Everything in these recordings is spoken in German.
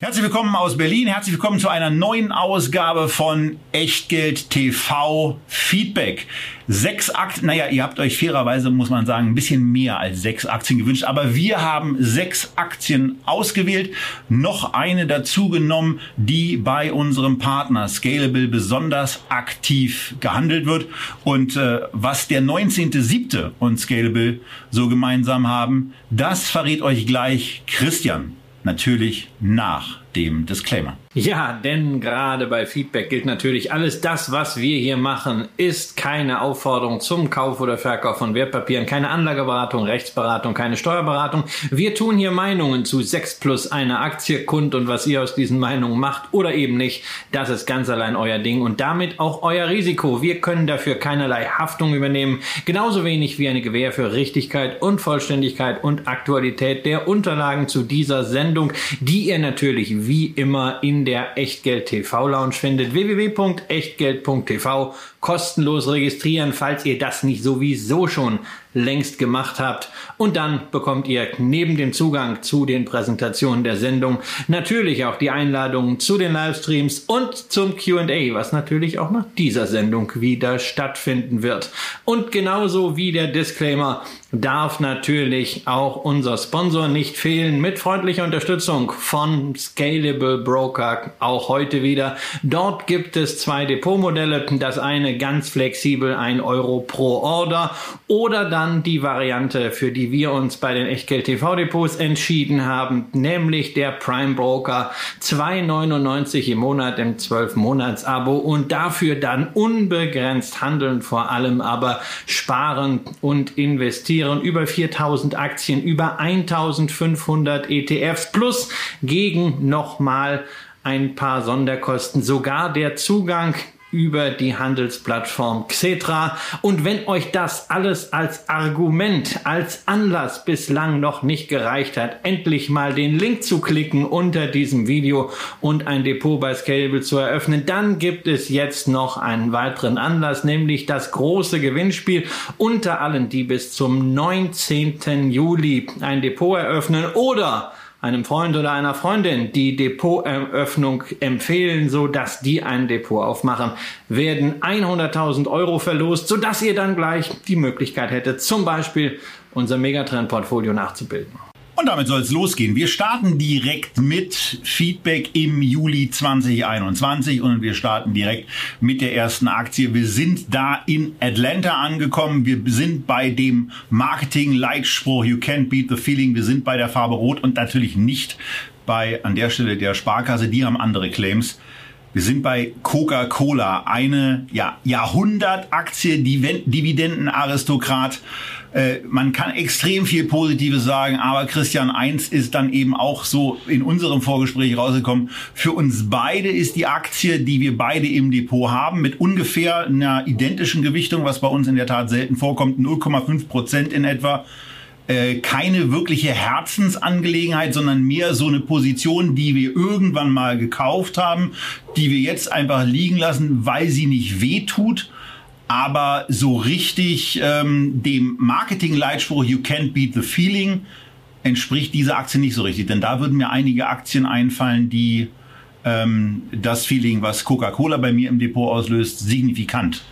Herzlich willkommen aus Berlin. Herzlich willkommen zu einer neuen Ausgabe von Echtgeld TV Feedback. Sechs Aktien, naja, ihr habt euch fairerweise, muss man sagen, ein bisschen mehr als sechs Aktien gewünscht, aber wir haben sechs Aktien ausgewählt, noch eine dazu genommen, die bei unserem Partner Scalable besonders aktiv gehandelt wird. Und äh, was der 19.7. und Scalable so gemeinsam haben, das verrät euch gleich Christian natürlich nach dem Disclaimer. Ja, denn gerade bei Feedback gilt natürlich, alles das, was wir hier machen, ist keine Aufforderung zum Kauf oder Verkauf von Wertpapieren, keine Anlageberatung, Rechtsberatung, keine Steuerberatung. Wir tun hier Meinungen zu 6 plus einer Aktie kund und was ihr aus diesen Meinungen macht oder eben nicht, das ist ganz allein euer Ding und damit auch euer Risiko. Wir können dafür keinerlei Haftung übernehmen, genauso wenig wie eine Gewähr für Richtigkeit und Vollständigkeit und Aktualität der Unterlagen zu dieser Sendung, die ihr natürlich wie immer in der Echtgeld TV Lounge findet. www.echtgeld.tv kostenlos registrieren, falls ihr das nicht sowieso schon längst gemacht habt. Und dann bekommt ihr neben dem Zugang zu den Präsentationen der Sendung natürlich auch die Einladungen zu den Livestreams und zum QA, was natürlich auch nach dieser Sendung wieder stattfinden wird. Und genauso wie der Disclaimer darf natürlich auch unser Sponsor nicht fehlen mit freundlicher Unterstützung von Scalable Broker auch heute wieder. Dort gibt es zwei Depotmodelle. Das eine ganz flexibel, ein Euro pro Order oder dann die Variante, für die wir uns bei den Echtgeld TV Depots entschieden haben, nämlich der Prime Broker 2,99 im Monat im 12 Monats Abo und dafür dann unbegrenzt handeln, vor allem aber sparen und investieren über 4000 Aktien, über 1500 ETFs plus gegen nochmal ein paar Sonderkosten. Sogar der Zugang über die Handelsplattform Xetra. Und wenn euch das alles als Argument, als Anlass bislang noch nicht gereicht hat, endlich mal den Link zu klicken unter diesem Video und ein Depot bei Scalable zu eröffnen, dann gibt es jetzt noch einen weiteren Anlass, nämlich das große Gewinnspiel unter allen, die bis zum 19. Juli ein Depot eröffnen oder einem Freund oder einer Freundin die Depoteröffnung empfehlen, so dass die ein Depot aufmachen, werden 100.000 Euro verlost, so dass ihr dann gleich die Möglichkeit hättet, zum Beispiel unser Megatrend-Portfolio nachzubilden. Und damit soll es losgehen. Wir starten direkt mit Feedback im Juli 2021 und wir starten direkt mit der ersten Aktie. Wir sind da in Atlanta angekommen. Wir sind bei dem Marketing-Leitspruch You can't beat the feeling. Wir sind bei der Farbe Rot und natürlich nicht bei an der Stelle der Sparkasse. Die haben andere Claims. Wir sind bei Coca-Cola, eine ja, Jahrhundertaktie, Dividendenaristokrat. Äh, man kann extrem viel Positives sagen, aber Christian, eins ist dann eben auch so in unserem Vorgespräch rausgekommen. Für uns beide ist die Aktie, die wir beide im Depot haben, mit ungefähr einer identischen Gewichtung, was bei uns in der Tat selten vorkommt, 0,5 Prozent in etwa, äh, keine wirkliche Herzensangelegenheit, sondern mehr so eine Position, die wir irgendwann mal gekauft haben, die wir jetzt einfach liegen lassen, weil sie nicht wehtut. Aber so richtig ähm, dem Marketing-Leitspruch You can't beat the feeling entspricht diese Aktie nicht so richtig. Denn da würden mir einige Aktien einfallen, die ähm, das Feeling, was Coca-Cola bei mir im Depot auslöst, signifikant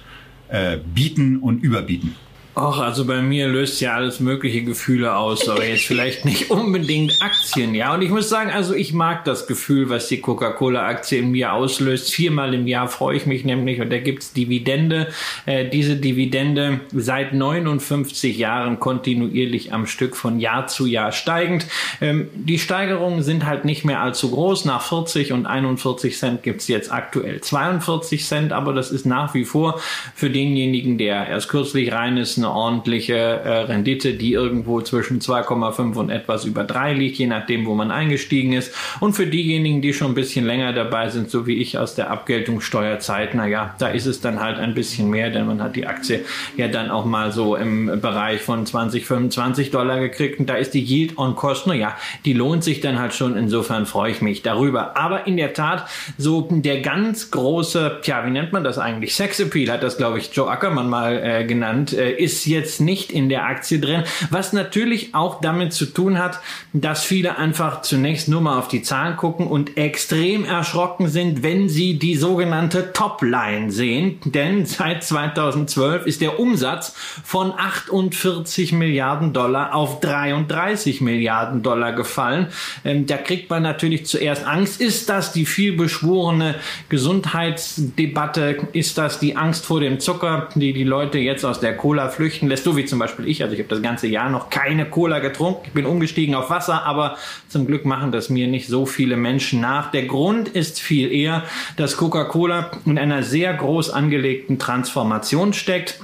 äh, bieten und überbieten. Ach, also bei mir löst ja alles mögliche Gefühle aus, aber jetzt vielleicht nicht unbedingt Aktien, ja. Und ich muss sagen, also ich mag das Gefühl, was die Coca-Cola-Aktie in mir auslöst. Viermal im Jahr freue ich mich nämlich und da gibt's Dividende. Äh, diese Dividende seit 59 Jahren kontinuierlich am Stück von Jahr zu Jahr steigend. Ähm, die Steigerungen sind halt nicht mehr allzu groß. Nach 40 und 41 Cent gibt's jetzt aktuell 42 Cent, aber das ist nach wie vor für denjenigen, der erst kürzlich rein ist, eine ordentliche äh, Rendite, die irgendwo zwischen 2,5 und etwas über 3 liegt, je nachdem, wo man eingestiegen ist. Und für diejenigen, die schon ein bisschen länger dabei sind, so wie ich aus der Abgeltungssteuerzeit, naja, da ist es dann halt ein bisschen mehr, denn man hat die Aktie ja dann auch mal so im Bereich von 20, 25 Dollar gekriegt und da ist die Yield on Cost, naja, die lohnt sich dann halt schon. Insofern freue ich mich darüber. Aber in der Tat, so der ganz große, tja, wie nennt man das eigentlich? Sexappeal hat das, glaube ich, Joe Ackermann mal äh, genannt, äh, ist jetzt nicht in der Aktie drin, was natürlich auch damit zu tun hat, dass viele einfach zunächst nur mal auf die Zahlen gucken und extrem erschrocken sind, wenn sie die sogenannte Topline sehen. Denn seit 2012 ist der Umsatz von 48 Milliarden Dollar auf 33 Milliarden Dollar gefallen. Ähm, da kriegt man natürlich zuerst Angst. Ist das die vielbeschworene Gesundheitsdebatte? Ist das die Angst vor dem Zucker, die die Leute jetzt aus der Cola flüchten lässt? So wie zum Beispiel ich. Also ich habe das ganze Jahr noch keine Cola getrunken. Ich bin umgestiegen auf Wasser, aber zum Glück machen das mir nicht so viele Menschen nach. Der Grund ist viel eher, dass Coca-Cola in einer sehr groß angelegten Transformation steckt.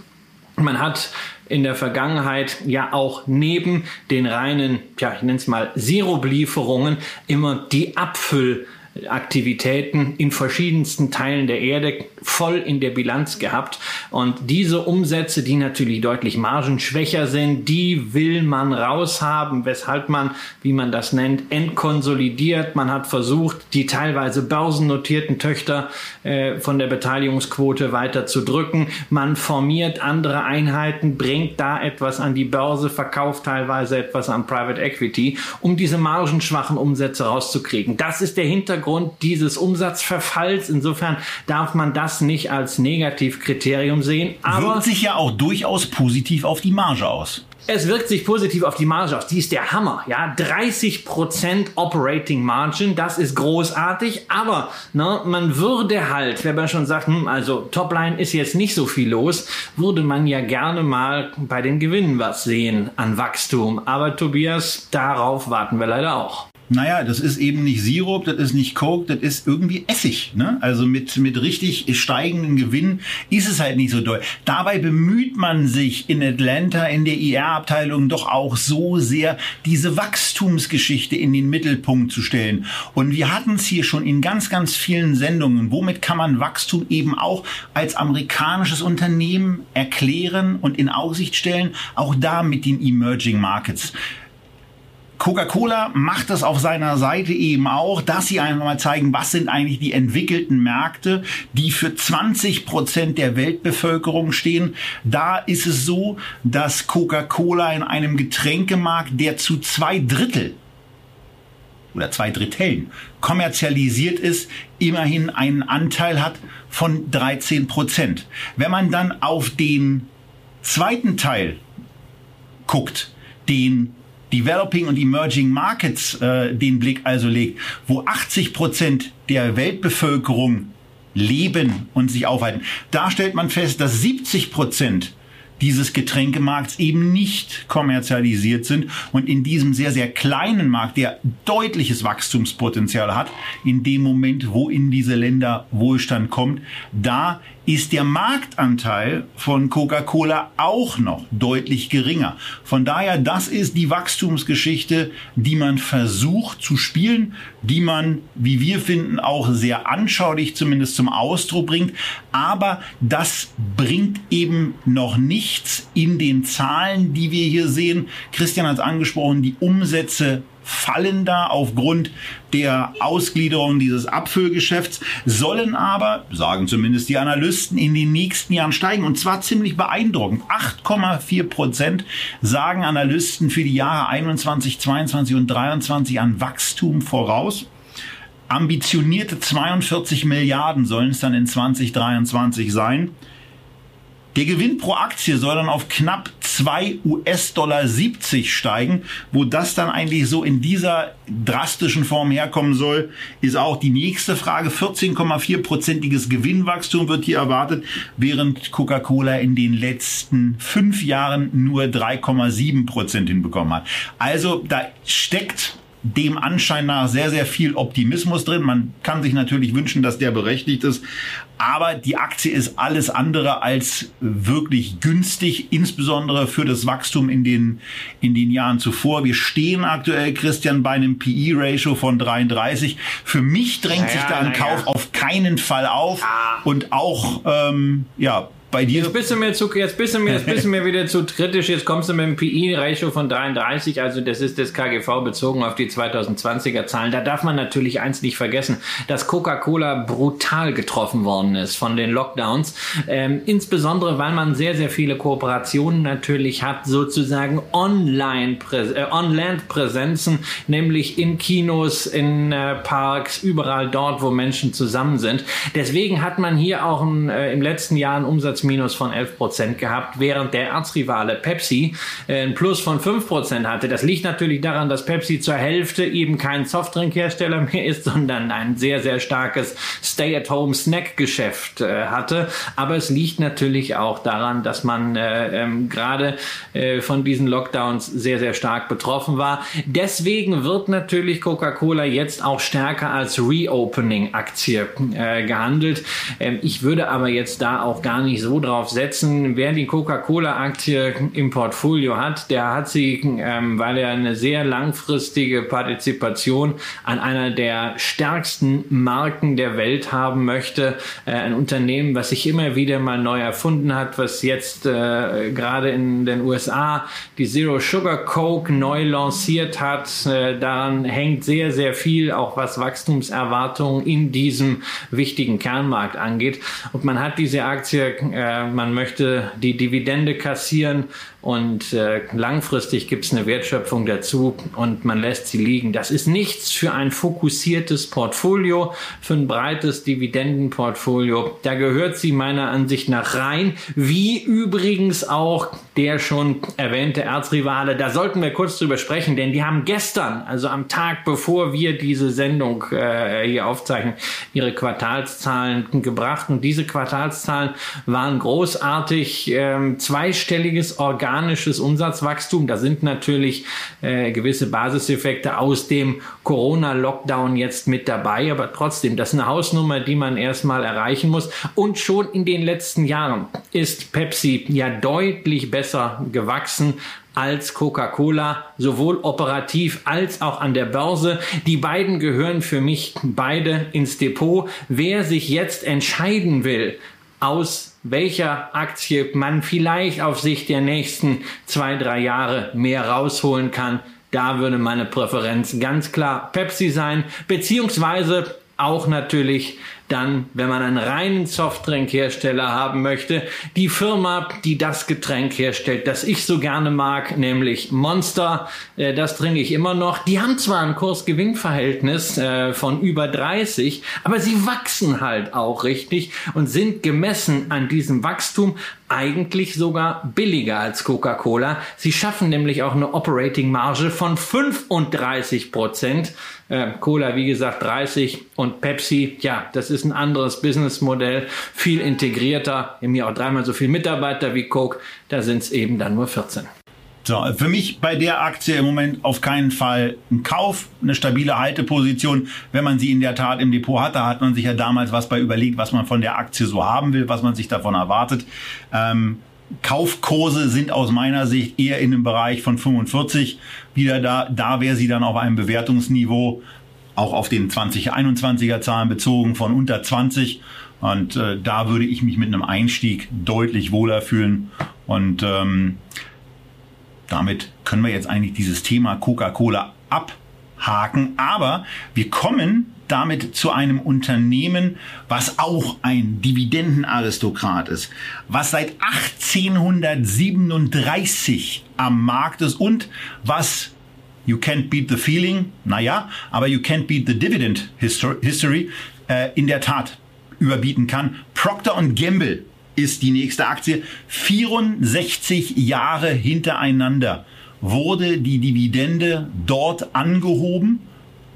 Man hat in der Vergangenheit ja auch neben den reinen, ja, ich nenne es mal Siruplieferungen immer die Abfüll Aktivitäten in verschiedensten Teilen der Erde voll in der Bilanz gehabt. Und diese Umsätze, die natürlich deutlich margenschwächer sind, die will man raushaben, weshalb man, wie man das nennt, entkonsolidiert. Man hat versucht, die teilweise börsennotierten Töchter äh, von der Beteiligungsquote weiter zu drücken. Man formiert andere Einheiten, bringt da etwas an die Börse, verkauft teilweise etwas an Private Equity, um diese margenschwachen Umsätze rauszukriegen. Das ist der Hintergrund dieses Umsatzverfalls. Insofern darf man das das nicht als Negativkriterium sehen. Aber Wirkt sich ja auch durchaus positiv auf die Marge aus. Es wirkt sich positiv auf die Marge aus. Die ist der Hammer. Ja, 30% Operating Margin, das ist großartig. Aber ne, man würde halt, wenn man schon sagt, hm, also Topline ist jetzt nicht so viel los, würde man ja gerne mal bei den Gewinnen was sehen an Wachstum. Aber Tobias, darauf warten wir leider auch. Naja, das ist eben nicht Sirup, das ist nicht Coke, das ist irgendwie Essig. Ne? Also mit, mit richtig steigenden Gewinnen ist es halt nicht so doll. Dabei bemüht man sich in Atlanta in der IR-Abteilung doch auch so sehr, diese Wachstumsgeschichte in den Mittelpunkt zu stellen. Und wir hatten es hier schon in ganz, ganz vielen Sendungen. Womit kann man Wachstum eben auch als amerikanisches Unternehmen erklären und in Aussicht stellen? Auch da mit den Emerging Markets. Coca-Cola macht das auf seiner Seite eben auch, dass sie einfach mal zeigen, was sind eigentlich die entwickelten Märkte, die für 20 Prozent der Weltbevölkerung stehen. Da ist es so, dass Coca-Cola in einem Getränkemarkt, der zu zwei Drittel oder zwei Dritteln kommerzialisiert ist, immerhin einen Anteil hat von 13 Prozent. Wenn man dann auf den zweiten Teil guckt, den Developing und Emerging Markets äh, den Blick also legt, wo 80 Prozent der Weltbevölkerung leben und sich aufhalten, da stellt man fest, dass 70 Prozent dieses Getränkemarkts eben nicht kommerzialisiert sind und in diesem sehr, sehr kleinen Markt, der deutliches Wachstumspotenzial hat, in dem Moment, wo in diese Länder Wohlstand kommt, da ist der Marktanteil von Coca-Cola auch noch deutlich geringer. Von daher, das ist die Wachstumsgeschichte, die man versucht zu spielen, die man, wie wir finden, auch sehr anschaulich zumindest zum Ausdruck bringt. Aber das bringt eben noch nichts in den Zahlen, die wir hier sehen. Christian hat es angesprochen, die Umsätze fallen da aufgrund der Ausgliederung dieses Abfüllgeschäfts, sollen aber, sagen zumindest die Analysten, in den nächsten Jahren steigen. Und zwar ziemlich beeindruckend. 8,4 Prozent sagen Analysten für die Jahre 21, 22 und 23 an Wachstum voraus. Ambitionierte 42 Milliarden sollen es dann in 2023 sein. Der Gewinn pro Aktie soll dann auf knapp 2 US-Dollar 70 steigen. Wo das dann eigentlich so in dieser drastischen Form herkommen soll, ist auch die nächste Frage. 14,4-prozentiges Gewinnwachstum wird hier erwartet, während Coca-Cola in den letzten fünf Jahren nur 3,7 Prozent hinbekommen hat. Also da steckt dem Anschein nach sehr, sehr viel Optimismus drin. Man kann sich natürlich wünschen, dass der berechtigt ist. Aber die Aktie ist alles andere als wirklich günstig, insbesondere für das Wachstum in den, in den Jahren zuvor. Wir stehen aktuell, Christian, bei einem PE-Ratio von 33. Für mich drängt naja, sich da ein naja. Kauf auf keinen Fall auf. Ah. Und auch, ähm, ja, bei dir. Jetzt bist du mir zu, jetzt bist du mir, jetzt bist du mir wieder zu kritisch. Jetzt kommst du mit einem PI-Ratio von 33. Also das ist das KGV bezogen auf die 2020er Zahlen. Da darf man natürlich eins nicht vergessen, dass Coca-Cola brutal getroffen worden ist von den Lockdowns. Ähm, insbesondere, weil man sehr, sehr viele Kooperationen natürlich hat, sozusagen online, äh, On-Land-Präsenzen, nämlich in Kinos, in äh, Parks, überall dort, wo Menschen zusammen sind. Deswegen hat man hier auch ein, äh, im letzten Jahr einen Umsatz Umsatzminus von 11 Prozent gehabt, während der Erzrivale Pepsi äh, ein Plus von 5 Prozent hatte. Das liegt natürlich daran, dass Pepsi zur Hälfte eben kein Softdrinkhersteller mehr ist, sondern ein sehr, sehr starkes Stay-at-home-Snack-Geschäft äh, hatte. Aber es liegt natürlich auch daran, dass man äh, ähm, gerade äh, von diesen Lockdowns sehr, sehr stark betroffen war. Deswegen wird natürlich Coca-Cola jetzt auch stärker als Reopening-Aktie äh, gehandelt. Ähm, ich würde aber jetzt da auch gar nicht so so drauf setzen. Wer die Coca-Cola-Aktie im Portfolio hat, der hat sie, ähm, weil er eine sehr langfristige Partizipation an einer der stärksten Marken der Welt haben möchte. Äh, ein Unternehmen, was sich immer wieder mal neu erfunden hat, was jetzt äh, gerade in den USA die Zero Sugar Coke neu lanciert hat. Äh, daran hängt sehr, sehr viel, auch was Wachstumserwartungen in diesem wichtigen Kernmarkt angeht. Und man hat diese Aktie äh, man möchte die Dividende kassieren und äh, langfristig gibt es eine Wertschöpfung dazu und man lässt sie liegen. Das ist nichts für ein fokussiertes Portfolio, für ein breites Dividendenportfolio. Da gehört sie meiner Ansicht nach rein, wie übrigens auch der schon erwähnte Erzrivale. Da sollten wir kurz drüber sprechen, denn die haben gestern, also am Tag bevor wir diese Sendung äh, hier aufzeichnen, ihre Quartalszahlen gebracht und diese Quartalszahlen waren großartig. Ähm, zweistelliges Organ organisches Umsatzwachstum. Da sind natürlich äh, gewisse Basiseffekte aus dem Corona-Lockdown jetzt mit dabei, aber trotzdem, das ist eine Hausnummer, die man erstmal erreichen muss. Und schon in den letzten Jahren ist Pepsi ja deutlich besser gewachsen als Coca-Cola, sowohl operativ als auch an der Börse. Die beiden gehören für mich beide ins Depot. Wer sich jetzt entscheiden will, aus welcher Aktie man vielleicht auf Sicht der nächsten zwei, drei Jahre mehr rausholen kann. Da würde meine Präferenz ganz klar Pepsi sein, beziehungsweise auch natürlich dann, wenn man einen reinen Softdrinkhersteller haben möchte, die Firma, die das Getränk herstellt, das ich so gerne mag, nämlich Monster, äh, das trinke ich immer noch. Die haben zwar ein Kurs-Gewinn-Verhältnis äh, von über 30, aber sie wachsen halt auch richtig und sind gemessen an diesem Wachstum eigentlich sogar billiger als Coca-Cola. Sie schaffen nämlich auch eine Operating Marge von 35 Prozent. Äh, Cola, wie gesagt, 30 und Pepsi, ja, das ist ein anderes Businessmodell, viel integrierter, im Jahr auch dreimal so viel Mitarbeiter wie Coke, da sind es eben dann nur 14. So, für mich bei der Aktie im Moment auf keinen Fall ein Kauf, eine stabile Halteposition. Wenn man sie in der Tat im Depot hat, da hat man sich ja damals was bei überlegt, was man von der Aktie so haben will, was man sich davon erwartet. Ähm, Kaufkurse sind aus meiner Sicht eher in dem Bereich von 45 wieder da. Da wäre sie dann auf einem Bewertungsniveau, auch auf den 2021er Zahlen bezogen, von unter 20. Und äh, da würde ich mich mit einem Einstieg deutlich wohler fühlen. Und ähm, damit können wir jetzt eigentlich dieses Thema Coca-Cola abhaken. Aber wir kommen damit zu einem Unternehmen, was auch ein Dividendenaristokrat ist, was seit 1837 am Markt ist und was You can't beat the feeling, naja, aber you can't beat the dividend history, äh, in der Tat überbieten kann. Procter Gamble ist die nächste Aktie. 64 Jahre hintereinander wurde die Dividende dort angehoben.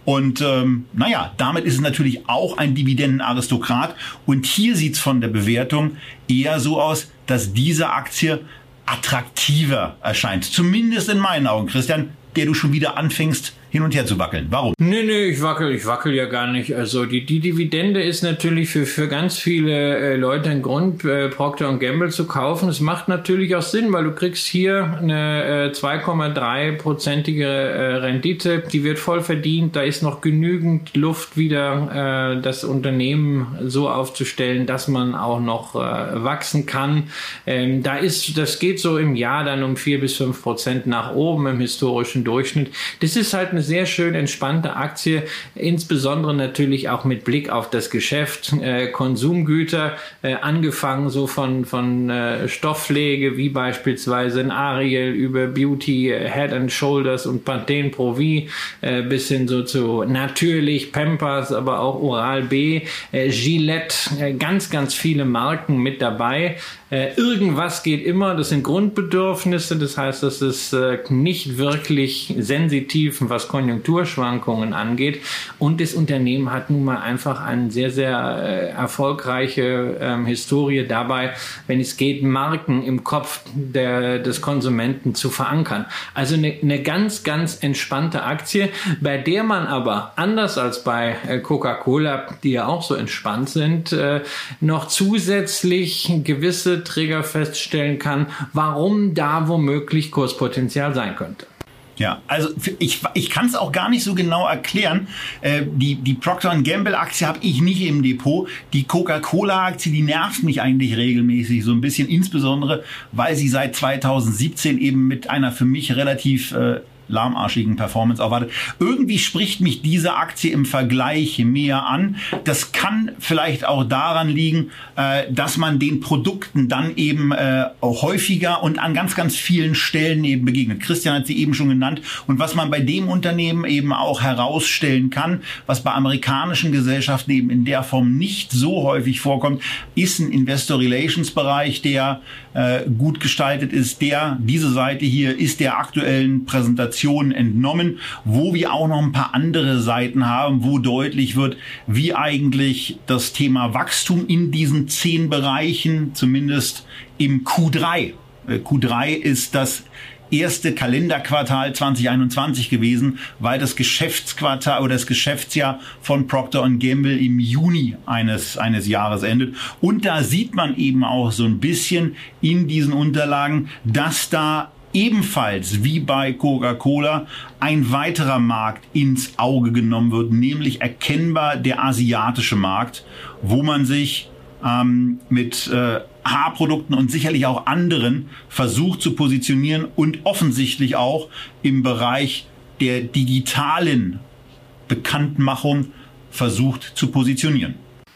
Und ähm, naja, damit ist es natürlich auch ein Dividendenaristokrat. Und hier sieht's von der Bewertung eher so aus, dass diese Aktie attraktiver erscheint. Zumindest in meinen Augen, Christian, der du schon wieder anfängst, hin und her zu wackeln. Warum? Nee, nee, ich wackel, ich wackel ja gar nicht. Also die, die Dividende ist natürlich für, für ganz viele äh, Leute ein Grund, äh, Procter Gamble zu kaufen. Es macht natürlich auch Sinn, weil du kriegst hier eine äh, 2,3-prozentige äh, Rendite, die wird voll verdient. Da ist noch genügend Luft wieder, äh, das Unternehmen so aufzustellen, dass man auch noch äh, wachsen kann. Ähm, da ist, das geht so im Jahr dann um vier bis fünf Prozent nach oben im historischen Durchschnitt. Das ist halt eine sehr schön entspannte Aktie, insbesondere natürlich auch mit Blick auf das Geschäft, äh, Konsumgüter, äh, angefangen so von, von äh, Stoffpflege wie beispielsweise ein Ariel über Beauty, äh, Head and Shoulders und Pantene Pro V äh, bis hin so zu natürlich Pampers, aber auch Oral B, äh, Gillette, ganz, ganz viele Marken mit dabei. Äh, irgendwas geht immer, das sind Grundbedürfnisse, das heißt, das ist äh, nicht wirklich sensitiv, was Konjunkturschwankungen angeht. Und das Unternehmen hat nun mal einfach eine sehr, sehr äh, erfolgreiche ähm, Historie dabei, wenn es geht, Marken im Kopf der, des Konsumenten zu verankern. Also eine, eine ganz, ganz entspannte Aktie, bei der man aber anders als bei äh, Coca-Cola, die ja auch so entspannt sind, äh, noch zusätzlich gewisse Träger feststellen kann, warum da womöglich Kurspotenzial sein könnte. Ja, also ich, ich kann es auch gar nicht so genau erklären. Äh, die, die Procter Gamble Aktie habe ich nicht im Depot. Die Coca-Cola Aktie, die nervt mich eigentlich regelmäßig so ein bisschen, insbesondere weil sie seit 2017 eben mit einer für mich relativ äh, lahmarschigen Performance erwartet. Irgendwie spricht mich diese Aktie im Vergleich mehr an. Das kann vielleicht auch daran liegen, äh, dass man den Produkten dann eben äh, häufiger und an ganz, ganz vielen Stellen eben begegnet. Christian hat sie eben schon genannt. Und was man bei dem Unternehmen eben auch herausstellen kann, was bei amerikanischen Gesellschaften eben in der Form nicht so häufig vorkommt, ist ein Investor Relations Bereich, der äh, gut gestaltet ist. Der, diese Seite hier ist der aktuellen Präsentation Präsentation entnommen, wo wir auch noch ein paar andere Seiten haben, wo deutlich wird, wie eigentlich das Thema Wachstum in diesen zehn Bereichen, zumindest im Q3, äh, Q3 ist das erste Kalenderquartal 2021 gewesen, weil das Geschäftsquartal oder das Geschäftsjahr von Procter Gamble im Juni eines, eines Jahres endet. Und da sieht man eben auch so ein bisschen in diesen Unterlagen, dass da ebenfalls wie bei Coca-Cola ein weiterer Markt ins Auge genommen wird, nämlich erkennbar der asiatische Markt, wo man sich ähm, mit äh, Haarprodukten und sicherlich auch anderen versucht zu positionieren und offensichtlich auch im Bereich der digitalen Bekanntmachung versucht zu positionieren.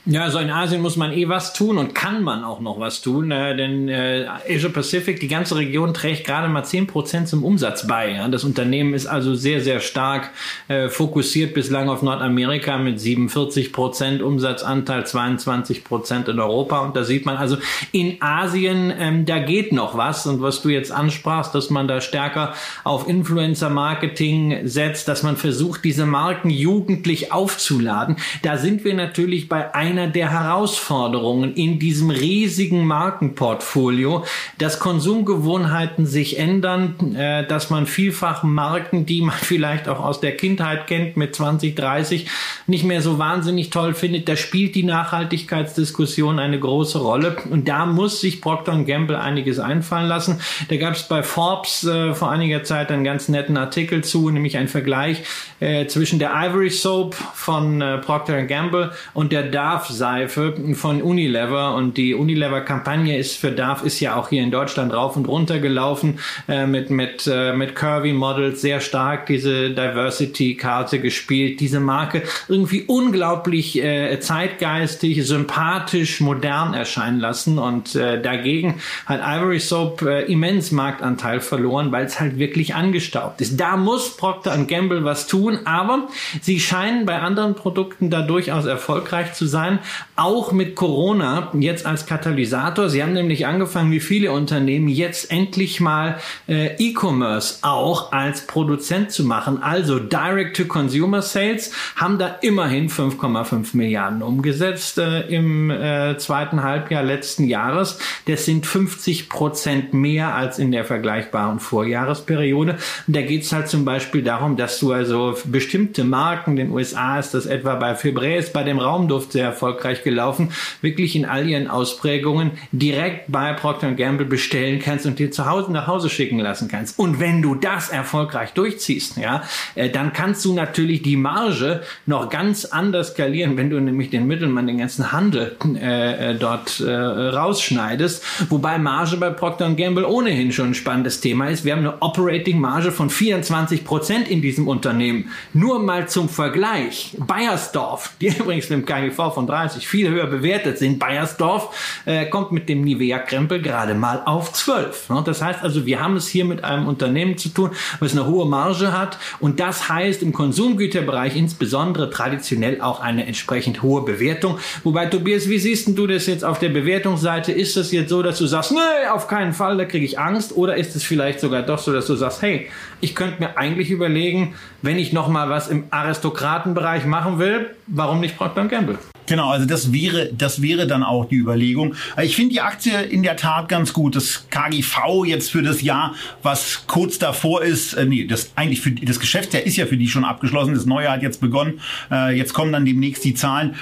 Ja, also in Asien muss man eh was tun und kann man auch noch was tun, äh, denn äh, Asia Pacific, die ganze Region trägt gerade mal zehn Prozent zum Umsatz bei. Ja. Das Unternehmen ist also sehr, sehr stark äh, fokussiert bislang auf Nordamerika mit 47 Prozent Umsatzanteil, 22 Prozent in Europa. Und da sieht man also in Asien, ähm, da geht noch was. Und was du jetzt ansprachst, dass man da stärker auf Influencer-Marketing setzt, dass man versucht, diese Marken jugendlich aufzuladen. Da sind wir natürlich bei ein einer der Herausforderungen in diesem riesigen Markenportfolio, dass Konsumgewohnheiten sich ändern, äh, dass man vielfach Marken, die man vielleicht auch aus der Kindheit kennt, mit 20, 30 nicht mehr so wahnsinnig toll findet. Da spielt die Nachhaltigkeitsdiskussion eine große Rolle und da muss sich Procter Gamble einiges einfallen lassen. Da gab es bei Forbes äh, vor einiger Zeit einen ganz netten Artikel zu, nämlich ein Vergleich äh, zwischen der Ivory Soap von äh, Procter Gamble und der Darf Seife von Unilever und die Unilever-Kampagne ist für Darf ist ja auch hier in Deutschland rauf und runter gelaufen äh, mit mit äh, mit Curvy Models sehr stark diese Diversity-Karte gespielt. Diese Marke irgendwie unglaublich äh, zeitgeistig, sympathisch, modern erscheinen lassen und äh, dagegen hat Ivory Soap äh, immens Marktanteil verloren, weil es halt wirklich angestaubt ist. Da muss Procter Gamble was tun, aber sie scheinen bei anderen Produkten da durchaus erfolgreich zu sein. Auch mit Corona jetzt als Katalysator. Sie haben nämlich angefangen, wie viele Unternehmen, jetzt endlich mal äh, E-Commerce auch als Produzent zu machen. Also Direct-to-Consumer Sales haben da immerhin 5,5 Milliarden umgesetzt äh, im äh, zweiten Halbjahr letzten Jahres. Das sind 50 Prozent mehr als in der vergleichbaren Vorjahresperiode. Und da geht es halt zum Beispiel darum, dass du also bestimmte Marken, in den USA ist das etwa bei Febreze, bei dem Raumduft sehr erfolgreich gelaufen, wirklich in all ihren Ausprägungen direkt bei Procter Gamble bestellen kannst und dir zu Hause nach Hause schicken lassen kannst. Und wenn du das erfolgreich durchziehst, ja, äh, dann kannst du natürlich die Marge noch ganz anders skalieren, wenn du nämlich den Mittelmann, den ganzen Handel äh, äh dort äh, rausschneidest. Wobei Marge bei Procter Gamble ohnehin schon ein spannendes Thema ist. Wir haben eine Operating Marge von 24 Prozent in diesem Unternehmen. Nur mal zum Vergleich. Bayersdorf, die übrigens mit dem KGV von 30 viel höher bewertet sind, Bayersdorf äh, kommt mit dem Nivea-Krempel gerade mal auf 12. Ne? Das heißt also, wir haben es hier mit einem Unternehmen zu tun, was eine hohe Marge hat und das heißt im Konsumgüterbereich insbesondere traditionell auch eine entsprechend hohe Bewertung. Wobei, Tobias, wie siehst du das jetzt auf der Bewertungsseite? Ist es jetzt so, dass du sagst, nee, auf keinen Fall, da kriege ich Angst? Oder ist es vielleicht sogar doch so, dass du sagst, hey, ich könnte mir eigentlich überlegen, wenn ich noch mal was im Aristokratenbereich machen will, warum nicht Procter Gamble? Genau, also das wäre, das wäre dann auch die Überlegung. Ich finde die Aktie in der Tat ganz gut. Das KGV jetzt für das Jahr, was kurz davor ist, äh, nee, das eigentlich für das Geschäftsjahr ist ja für die schon abgeschlossen. Das neue hat jetzt begonnen. Äh, jetzt kommen dann demnächst die Zahlen.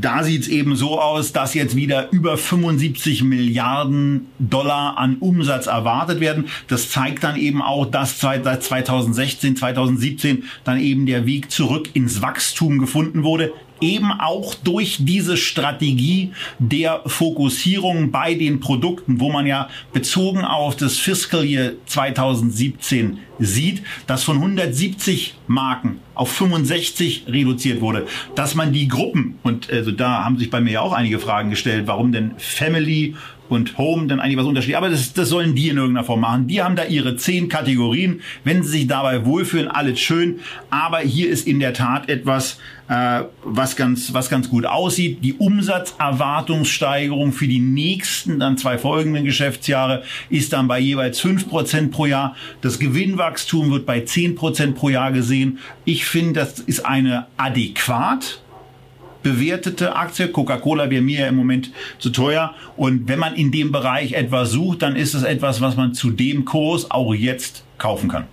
Da sieht es eben so aus, dass jetzt wieder über 75 Milliarden Dollar an Umsatz erwartet werden. Das zeigt dann eben auch, dass seit 2016, 2017 dann eben der Weg zurück ins Wachstum gefunden wurde eben auch durch diese Strategie der Fokussierung bei den Produkten, wo man ja bezogen auf das Fiscal Year 2017 sieht, dass von 170 Marken auf 65 reduziert wurde, dass man die Gruppen, und also da haben sich bei mir ja auch einige Fragen gestellt, warum denn Family und Home dann eigentlich was unterschiedlich. Aber das, das sollen die in irgendeiner Form machen. Die haben da ihre zehn Kategorien. Wenn sie sich dabei wohlfühlen, alles schön. Aber hier ist in der Tat etwas, äh, was ganz, was ganz gut aussieht. Die Umsatzerwartungssteigerung für die nächsten, dann zwei folgenden Geschäftsjahre ist dann bei jeweils fünf Prozent pro Jahr. Das Gewinnwachstum wird bei zehn Prozent pro Jahr gesehen. Ich finde, das ist eine adäquat bewertete Aktie. Coca-Cola wäre mir im Moment zu teuer. Und wenn man in dem Bereich etwas sucht, dann ist es etwas, was man zu dem Kurs auch jetzt kaufen kann.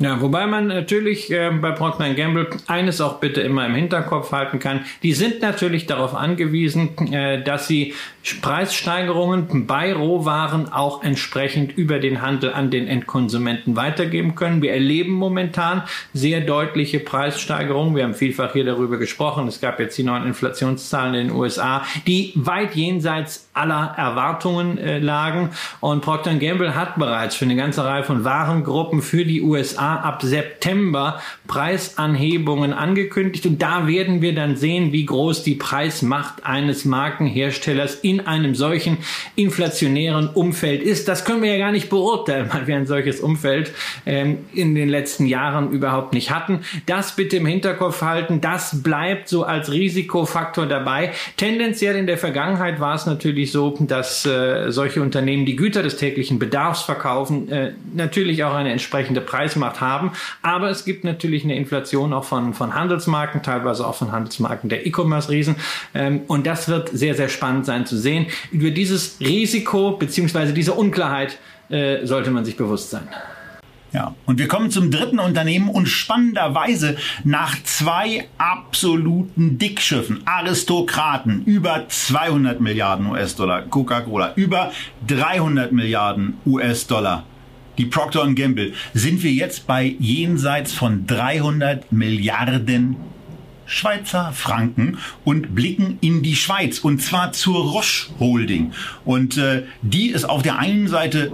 Ja, wobei man natürlich äh, bei Procter Gamble eines auch bitte immer im Hinterkopf halten kann. Die sind natürlich darauf angewiesen, äh, dass sie Preissteigerungen bei Rohwaren auch entsprechend über den Handel an den Endkonsumenten weitergeben können. Wir erleben momentan sehr deutliche Preissteigerungen. Wir haben vielfach hier darüber gesprochen. Es gab jetzt die neuen Inflationszahlen in den USA, die weit jenseits aller Erwartungen äh, lagen. Und Procter Gamble hat bereits für eine ganze Reihe von Warengruppen für die USA ab September Preisanhebungen angekündigt. Und da werden wir dann sehen, wie groß die Preismacht eines Markenherstellers in einem solchen inflationären Umfeld ist. Das können wir ja gar nicht beurteilen, weil wir ein solches Umfeld ähm, in den letzten Jahren überhaupt nicht hatten. Das bitte im Hinterkopf halten. Das bleibt so als Risikofaktor dabei. Tendenziell in der Vergangenheit war es natürlich so, dass äh, solche Unternehmen, die Güter des täglichen Bedarfs verkaufen, äh, natürlich auch eine entsprechende Preismacht haben. Aber es gibt natürlich eine Inflation auch von, von Handelsmarken, teilweise auch von Handelsmarken der E-Commerce-Riesen. Ähm, und das wird sehr, sehr spannend sein zu sehen. Über dieses Risiko bzw. diese Unklarheit äh, sollte man sich bewusst sein. Ja, und wir kommen zum dritten Unternehmen und spannenderweise nach zwei absoluten Dickschiffen, Aristokraten, über 200 Milliarden US-Dollar, Coca-Cola, über 300 Milliarden US-Dollar, die Procter Gamble, sind wir jetzt bei jenseits von 300 Milliarden Schweizer Franken und blicken in die Schweiz und zwar zur Roche Holding. Und äh, die ist auf der einen Seite,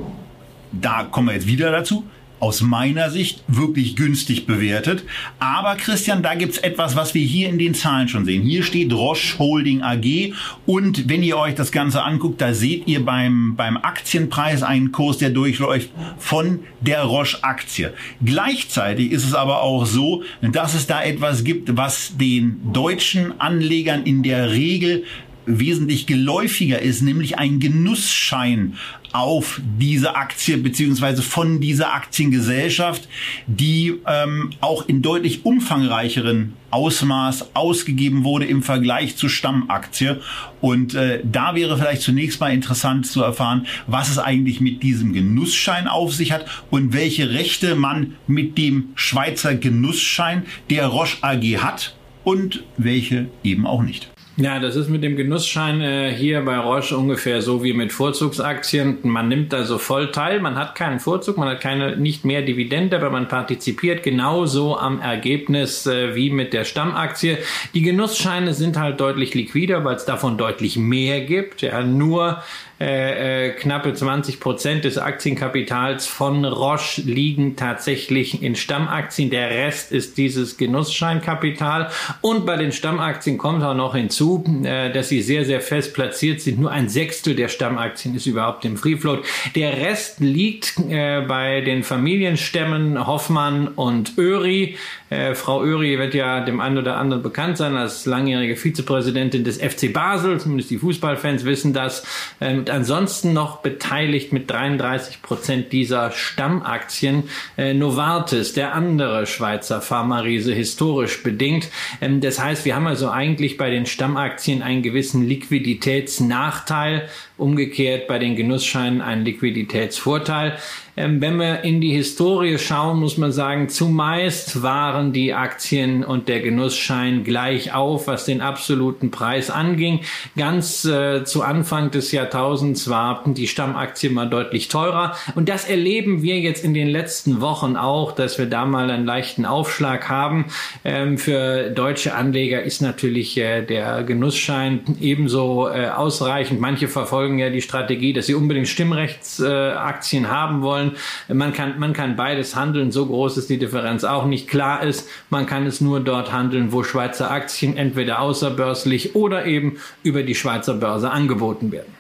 da kommen wir jetzt wieder dazu, aus meiner Sicht wirklich günstig bewertet. Aber Christian, da gibt's etwas, was wir hier in den Zahlen schon sehen. Hier steht Roche Holding AG und wenn ihr euch das Ganze anguckt, da seht ihr beim, beim Aktienpreis einen Kurs, der durchläuft von der Roche-Aktie. Gleichzeitig ist es aber auch so, dass es da etwas gibt, was den deutschen Anlegern in der Regel wesentlich geläufiger ist, nämlich ein Genussschein auf diese Aktie beziehungsweise von dieser Aktiengesellschaft, die ähm, auch in deutlich umfangreicheren Ausmaß ausgegeben wurde im Vergleich zur Stammaktie. Und äh, da wäre vielleicht zunächst mal interessant zu erfahren, was es eigentlich mit diesem Genussschein auf sich hat und welche Rechte man mit dem Schweizer Genussschein der Roche AG hat und welche eben auch nicht. Ja, das ist mit dem Genussschein äh, hier bei Roche ungefähr so wie mit Vorzugsaktien. Man nimmt da so voll teil, man hat keinen Vorzug, man hat keine nicht mehr Dividende, aber man partizipiert genauso am Ergebnis äh, wie mit der Stammaktie. Die Genussscheine sind halt deutlich liquider, weil es davon deutlich mehr gibt. Ja, nur äh, äh, knappe 20 Prozent des Aktienkapitals von Roche liegen tatsächlich in Stammaktien. Der Rest ist dieses Genussscheinkapital. Und bei den Stammaktien kommt auch noch hinzu, äh, dass sie sehr, sehr fest platziert sind. Nur ein Sechstel der Stammaktien ist überhaupt im Free Float. Der Rest liegt äh, bei den Familienstämmen Hoffmann und Öri. Äh, Frau Öri wird ja dem einen oder anderen bekannt sein als langjährige Vizepräsidentin des FC Basel. Zumindest die Fußballfans wissen das. Ähm, ansonsten noch beteiligt mit 33 Prozent dieser Stammaktien äh, Novartis, der andere Schweizer Pharma-Riese, historisch bedingt. Ähm, das heißt, wir haben also eigentlich bei den Stammaktien einen gewissen Liquiditätsnachteil, umgekehrt bei den Genussscheinen einen Liquiditätsvorteil. Ähm, wenn wir in die Historie schauen, muss man sagen, zumeist waren die Aktien und der Genussschein gleich auf, was den absoluten Preis anging. Ganz äh, zu Anfang des Jahrtausends war die Stammaktie mal deutlich teurer. Und das erleben wir jetzt in den letzten Wochen auch, dass wir da mal einen leichten Aufschlag haben. Ähm, für deutsche Anleger ist natürlich äh, der Genussschein ebenso äh, ausreichend. Manche verfolgen ja die Strategie, dass sie unbedingt Stimmrechtsaktien haben wollen wollen. Man kann, man kann beides handeln. So groß ist die Differenz auch nicht. Klar ist, man kann es nur dort handeln, wo Schweizer Aktien entweder außerbörslich oder eben über die Schweizer Börse angeboten werden.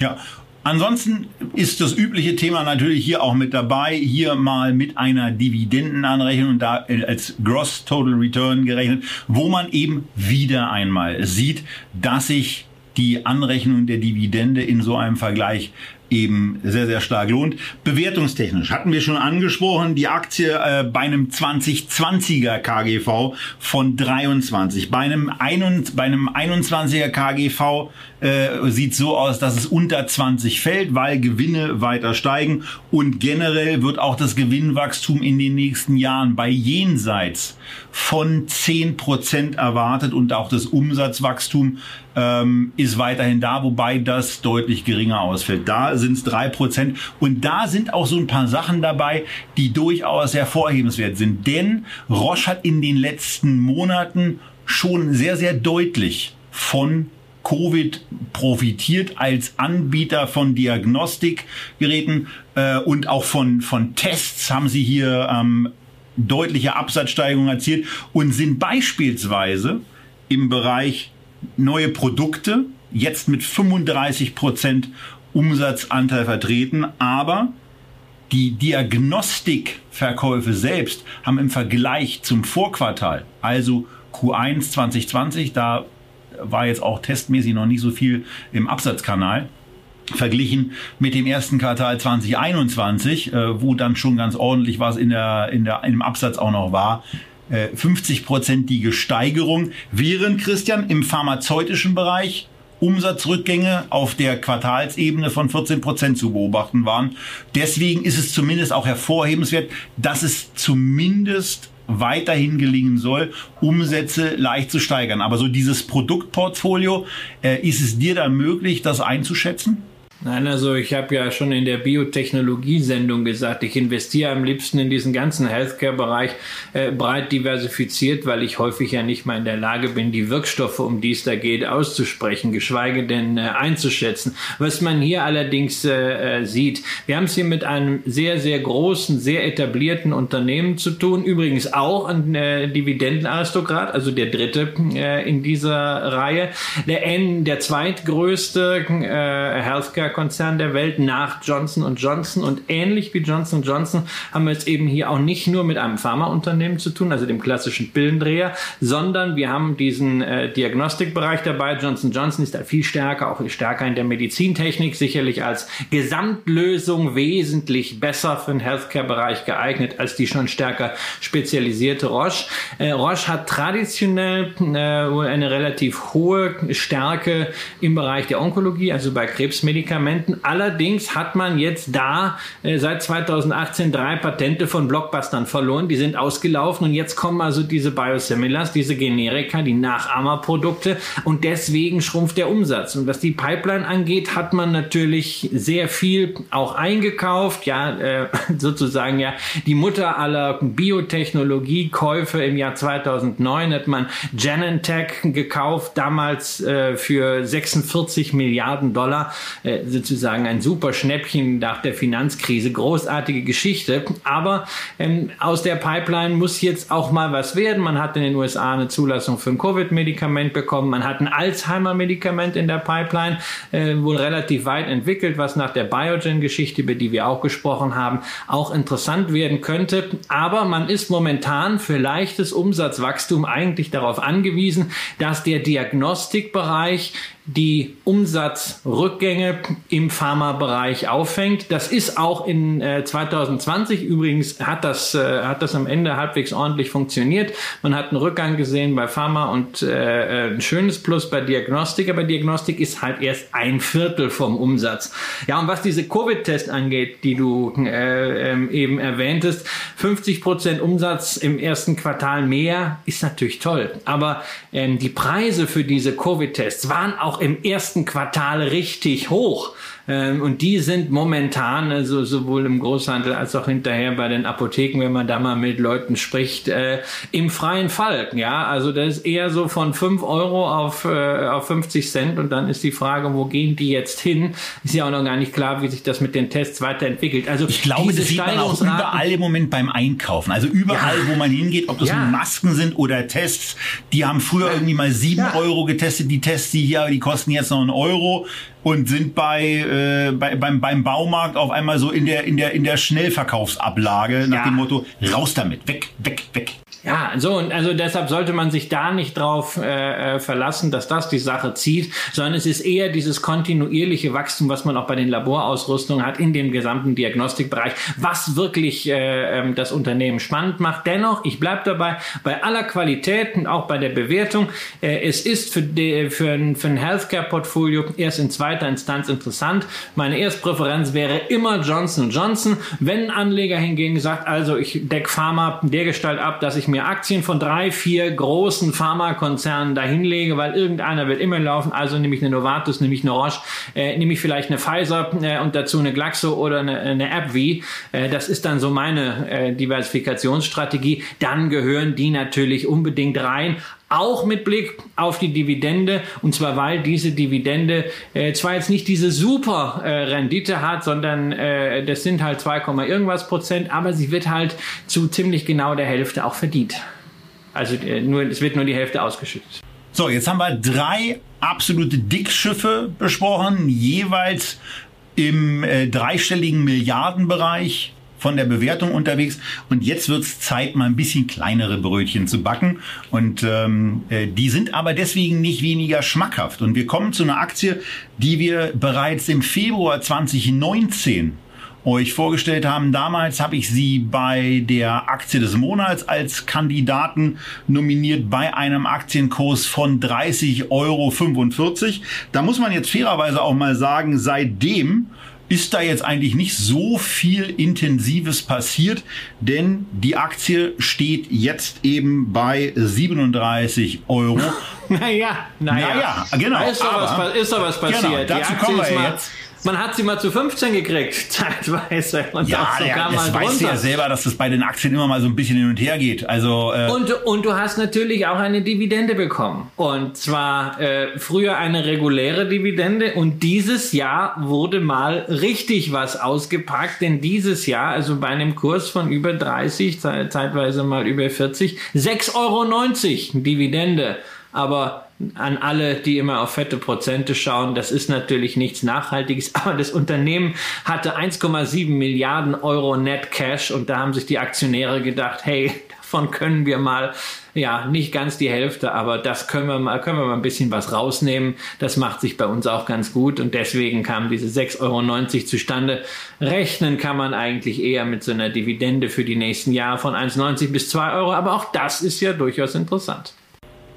Ja, Ansonsten ist das übliche Thema natürlich hier auch mit dabei. Hier mal mit einer Dividendenanrechnung da als Gross Total Return gerechnet, wo man eben wieder einmal sieht, dass sich die Anrechnung der Dividende in so einem Vergleich eben sehr, sehr stark lohnt. Bewertungstechnisch hatten wir schon angesprochen, die Aktie äh, bei einem 2020er KGV von 23. Bei einem, ein, bei einem 21er KGV äh, sieht so aus, dass es unter 20 fällt, weil Gewinne weiter steigen und generell wird auch das Gewinnwachstum in den nächsten Jahren bei jenseits von 10 Prozent erwartet und auch das Umsatzwachstum ähm, ist weiterhin da, wobei das deutlich geringer ausfällt. Da sind es drei Prozent und da sind auch so ein paar Sachen dabei, die durchaus hervorhebenswert sind. Denn Roche hat in den letzten Monaten schon sehr, sehr deutlich von Covid profitiert als Anbieter von Diagnostikgeräten äh, und auch von, von Tests haben sie hier ähm, deutliche Absatzsteigerungen erzielt und sind beispielsweise im Bereich neue Produkte jetzt mit 35 Prozent Umsatzanteil vertreten, aber die Diagnostikverkäufe selbst haben im Vergleich zum Vorquartal, also Q1 2020, da war jetzt auch testmäßig noch nicht so viel im Absatzkanal, verglichen mit dem ersten Quartal 2021, äh, wo dann schon ganz ordentlich was in der, in der, im Absatz auch noch war. 50-prozentige äh, Steigerung, während Christian im pharmazeutischen Bereich Umsatzrückgänge auf der Quartalsebene von 14 Prozent zu beobachten waren. Deswegen ist es zumindest auch hervorhebenswert, dass es zumindest weiterhin gelingen soll, Umsätze leicht zu steigern. Aber so dieses Produktportfolio, äh, ist es dir da möglich, das einzuschätzen? Nein, also ich habe ja schon in der Biotechnologie-Sendung gesagt, ich investiere am liebsten in diesen ganzen Healthcare-Bereich äh, breit diversifiziert, weil ich häufig ja nicht mal in der Lage bin, die Wirkstoffe, um die es da geht, auszusprechen, geschweige denn äh, einzuschätzen. Was man hier allerdings äh, äh sieht, wir haben es hier mit einem sehr, sehr großen, sehr etablierten Unternehmen zu tun, übrigens auch ein äh, Dividendenaristokrat, also der dritte äh, in dieser Reihe, der, N, der zweitgrößte äh, Healthcare Konzern der Welt nach Johnson Johnson. Und ähnlich wie Johnson Johnson haben wir es eben hier auch nicht nur mit einem Pharmaunternehmen zu tun, also dem klassischen Pillendreher, sondern wir haben diesen äh, Diagnostikbereich dabei. Johnson Johnson ist da viel stärker, auch stärker in der Medizintechnik, sicherlich als Gesamtlösung wesentlich besser für den Healthcare-Bereich geeignet als die schon stärker spezialisierte Roche. Äh, Roche hat traditionell äh, eine relativ hohe Stärke im Bereich der Onkologie, also bei Krebsmedikamenten Medikamenten. Allerdings hat man jetzt da äh, seit 2018 drei Patente von Blockbustern verloren. Die sind ausgelaufen und jetzt kommen also diese Biosimilars, diese Generika, die Nachahmerprodukte und deswegen schrumpft der Umsatz. Und was die Pipeline angeht, hat man natürlich sehr viel auch eingekauft. Ja, äh, sozusagen ja die Mutter aller Biotechnologiekäufe im Jahr 2009 hat man Genentech gekauft, damals äh, für 46 Milliarden Dollar. Äh, sozusagen ein super Schnäppchen nach der Finanzkrise, großartige Geschichte. Aber ähm, aus der Pipeline muss jetzt auch mal was werden. Man hat in den USA eine Zulassung für ein Covid-Medikament bekommen. Man hat ein Alzheimer-Medikament in der Pipeline, äh, wohl relativ weit entwickelt, was nach der Biogen-Geschichte, über die wir auch gesprochen haben, auch interessant werden könnte. Aber man ist momentan für leichtes Umsatzwachstum eigentlich darauf angewiesen, dass der Diagnostikbereich die Umsatzrückgänge im Pharmabereich auffängt. Das ist auch in äh, 2020 übrigens hat das äh, hat das am Ende halbwegs ordentlich funktioniert. Man hat einen Rückgang gesehen bei Pharma und äh, äh ein schönes Plus bei Diagnostik, aber Diagnostik ist halt erst ein Viertel vom Umsatz. Ja, und was diese Covid-Test angeht, die du äh, ähm, eben erwähntest, 50 Prozent Umsatz im ersten Quartal mehr ist natürlich toll, aber ähm, die Preise für diese Covid-Tests waren auch im ersten Quartal richtig hoch. Ähm, und die sind momentan, also sowohl im Großhandel als auch hinterher bei den Apotheken, wenn man da mal mit Leuten spricht, äh, im freien Fall. Ja, also das ist eher so von 5 Euro auf, äh, auf 50 Cent und dann ist die Frage, wo gehen die jetzt hin? Ist ja auch noch gar nicht klar, wie sich das mit den Tests weiterentwickelt. Also ich glaube, das sieht man auch überall im Moment beim Einkaufen. Also überall, ja. wo man hingeht, ob das ja. Masken sind oder Tests, die haben früher irgendwie mal 7 ja. Euro getestet, die Tests, die hier, die kosten jetzt noch einen Euro und sind bei, äh, bei beim, beim Baumarkt auf einmal so in der in der in der Schnellverkaufsablage nach ja. dem Motto raus damit, weg, weg, weg. Ja, so und also deshalb sollte man sich da nicht drauf äh, äh, verlassen, dass das die Sache zieht, sondern es ist eher dieses kontinuierliche Wachstum, was man auch bei den Laborausrüstungen hat in dem gesamten Diagnostikbereich, was wirklich äh, ähm, das Unternehmen spannend macht. Dennoch, ich bleib dabei, bei aller Qualität und auch bei der Bewertung, äh, es ist für, die, für ein, für ein Healthcare-Portfolio erst in zweiter Instanz interessant. Meine Erstpräferenz wäre immer Johnson Johnson. Wenn ein Anleger hingegen sagt, also ich deck Pharma dergestalt ab, dass ich mir Aktien von drei, vier großen Pharmakonzernen dahinlege, weil irgendeiner wird immer laufen. Also nehme ich eine Novartis, nehme ich eine Roche, äh, nehme ich vielleicht eine Pfizer äh, und dazu eine Glaxo oder eine, eine AbbVie. Äh, das ist dann so meine äh, Diversifikationsstrategie. Dann gehören die natürlich unbedingt rein auch mit Blick auf die Dividende und zwar weil diese Dividende äh, zwar jetzt nicht diese super äh, Rendite hat, sondern äh, das sind halt 2, irgendwas Prozent, aber sie wird halt zu ziemlich genau der Hälfte auch verdient. Also äh, nur es wird nur die Hälfte ausgeschüttet. So, jetzt haben wir drei absolute Dickschiffe besprochen, jeweils im äh, dreistelligen Milliardenbereich von der Bewertung unterwegs. Und jetzt wird's Zeit, mal ein bisschen kleinere Brötchen zu backen. Und ähm, äh, die sind aber deswegen nicht weniger schmackhaft. Und wir kommen zu einer Aktie, die wir bereits im Februar 2019 euch vorgestellt haben. Damals habe ich sie bei der Aktie des Monats als Kandidaten nominiert bei einem Aktienkurs von 30,45 Euro. Da muss man jetzt fairerweise auch mal sagen, seitdem ist da jetzt eigentlich nicht so viel Intensives passiert, denn die Aktie steht jetzt eben bei 37 Euro. naja, naja, naja, genau. Ist doch, was, ist was passiert. Genau, dazu kommen wir jetzt. Man hat sie mal zu 15 gekriegt, zeitweise. Und ja, sogar ja, das mal weißt du ja selber, dass das bei den Aktien immer mal so ein bisschen hin und her geht. Also, äh und, und du hast natürlich auch eine Dividende bekommen. Und zwar äh, früher eine reguläre Dividende und dieses Jahr wurde mal richtig was ausgepackt, denn dieses Jahr, also bei einem Kurs von über 30, zeitweise mal über 40, 6,90 Euro Dividende. Aber an alle, die immer auf fette Prozente schauen, das ist natürlich nichts Nachhaltiges, aber das Unternehmen hatte 1,7 Milliarden Euro Net Cash und da haben sich die Aktionäre gedacht, hey, davon können wir mal, ja, nicht ganz die Hälfte, aber das können wir mal, können wir mal ein bisschen was rausnehmen. Das macht sich bei uns auch ganz gut und deswegen kam diese 6,90 Euro zustande. Rechnen kann man eigentlich eher mit so einer Dividende für die nächsten Jahre von 1,90 bis 2 Euro, aber auch das ist ja durchaus interessant.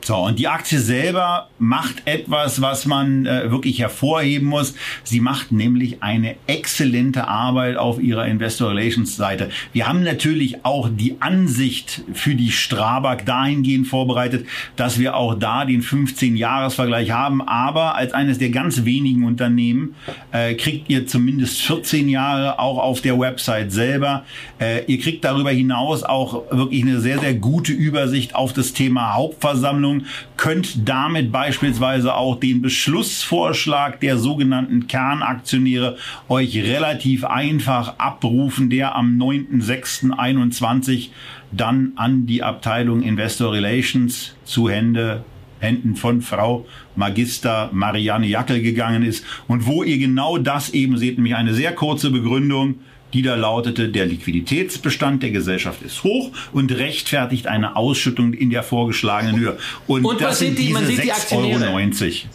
So, und die Aktie selber macht etwas, was man äh, wirklich hervorheben muss. Sie macht nämlich eine exzellente Arbeit auf ihrer Investor Relations Seite. Wir haben natürlich auch die Ansicht für die Strabag dahingehend vorbereitet, dass wir auch da den 15-Jahres-Vergleich haben. Aber als eines der ganz wenigen Unternehmen äh, kriegt ihr zumindest 14 Jahre auch auf der Website selber. Äh, ihr kriegt darüber hinaus auch wirklich eine sehr, sehr gute Übersicht auf das Thema Hauptversammlung Versammlung, könnt damit beispielsweise auch den Beschlussvorschlag der sogenannten Kernaktionäre euch relativ einfach abrufen, der am 9.6.21 dann an die Abteilung Investor Relations zu Hände Händen von Frau Magister Marianne Jackel gegangen ist. Und wo ihr genau das eben seht, nämlich eine sehr kurze Begründung, die da lautete, der Liquiditätsbestand der Gesellschaft ist hoch und rechtfertigt eine Ausschüttung in der vorgeschlagenen Höhe. Und, und das sind die, diese 6,90 Euro.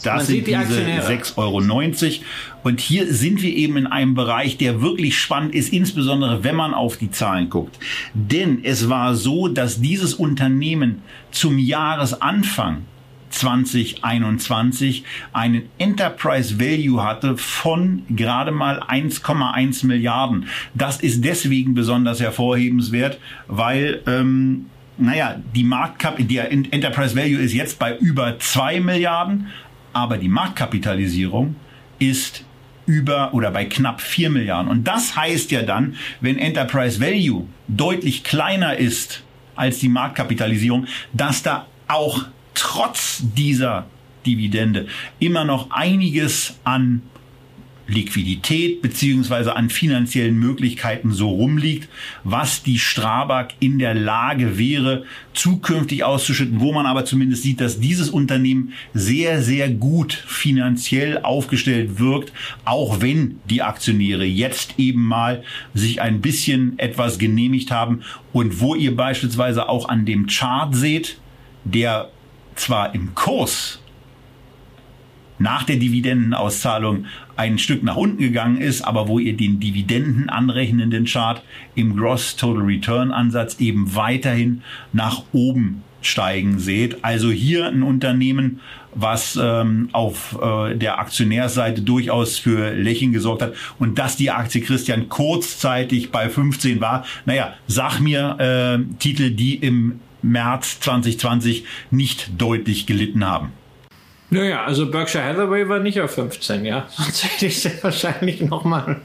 Das sind die diese 6,90 Euro. Und hier sind wir eben in einem Bereich, der wirklich spannend ist, insbesondere wenn man auf die Zahlen guckt. Denn es war so, dass dieses Unternehmen zum Jahresanfang 2021 einen Enterprise Value hatte von gerade mal 1,1 Milliarden. Das ist deswegen besonders hervorhebenswert, weil ähm, naja, die Marktkap der Enterprise Value ist jetzt bei über 2 Milliarden, aber die Marktkapitalisierung ist über oder bei knapp 4 Milliarden. Und das heißt ja dann, wenn Enterprise Value deutlich kleiner ist als die Marktkapitalisierung, dass da auch trotz dieser Dividende immer noch einiges an Liquidität beziehungsweise an finanziellen Möglichkeiten so rumliegt, was die Strabag in der Lage wäre, zukünftig auszuschütten, wo man aber zumindest sieht, dass dieses Unternehmen sehr, sehr gut finanziell aufgestellt wirkt, auch wenn die Aktionäre jetzt eben mal sich ein bisschen etwas genehmigt haben. Und wo ihr beispielsweise auch an dem Chart seht, der zwar im Kurs nach der Dividendenauszahlung ein Stück nach unten gegangen ist, aber wo ihr den Dividenden anrechnenden Chart im Gross Total Return Ansatz eben weiterhin nach oben steigen seht. Also hier ein Unternehmen, was ähm, auf äh, der Aktionärsseite durchaus für Lächeln gesorgt hat. Und dass die Aktie Christian kurzzeitig bei 15 war, naja, sag mir äh, Titel, die im März 2020 nicht deutlich gelitten haben. Naja, also Berkshire Hathaway war nicht auf 15, ja. Sonst hätte ich sehr wahrscheinlich nochmal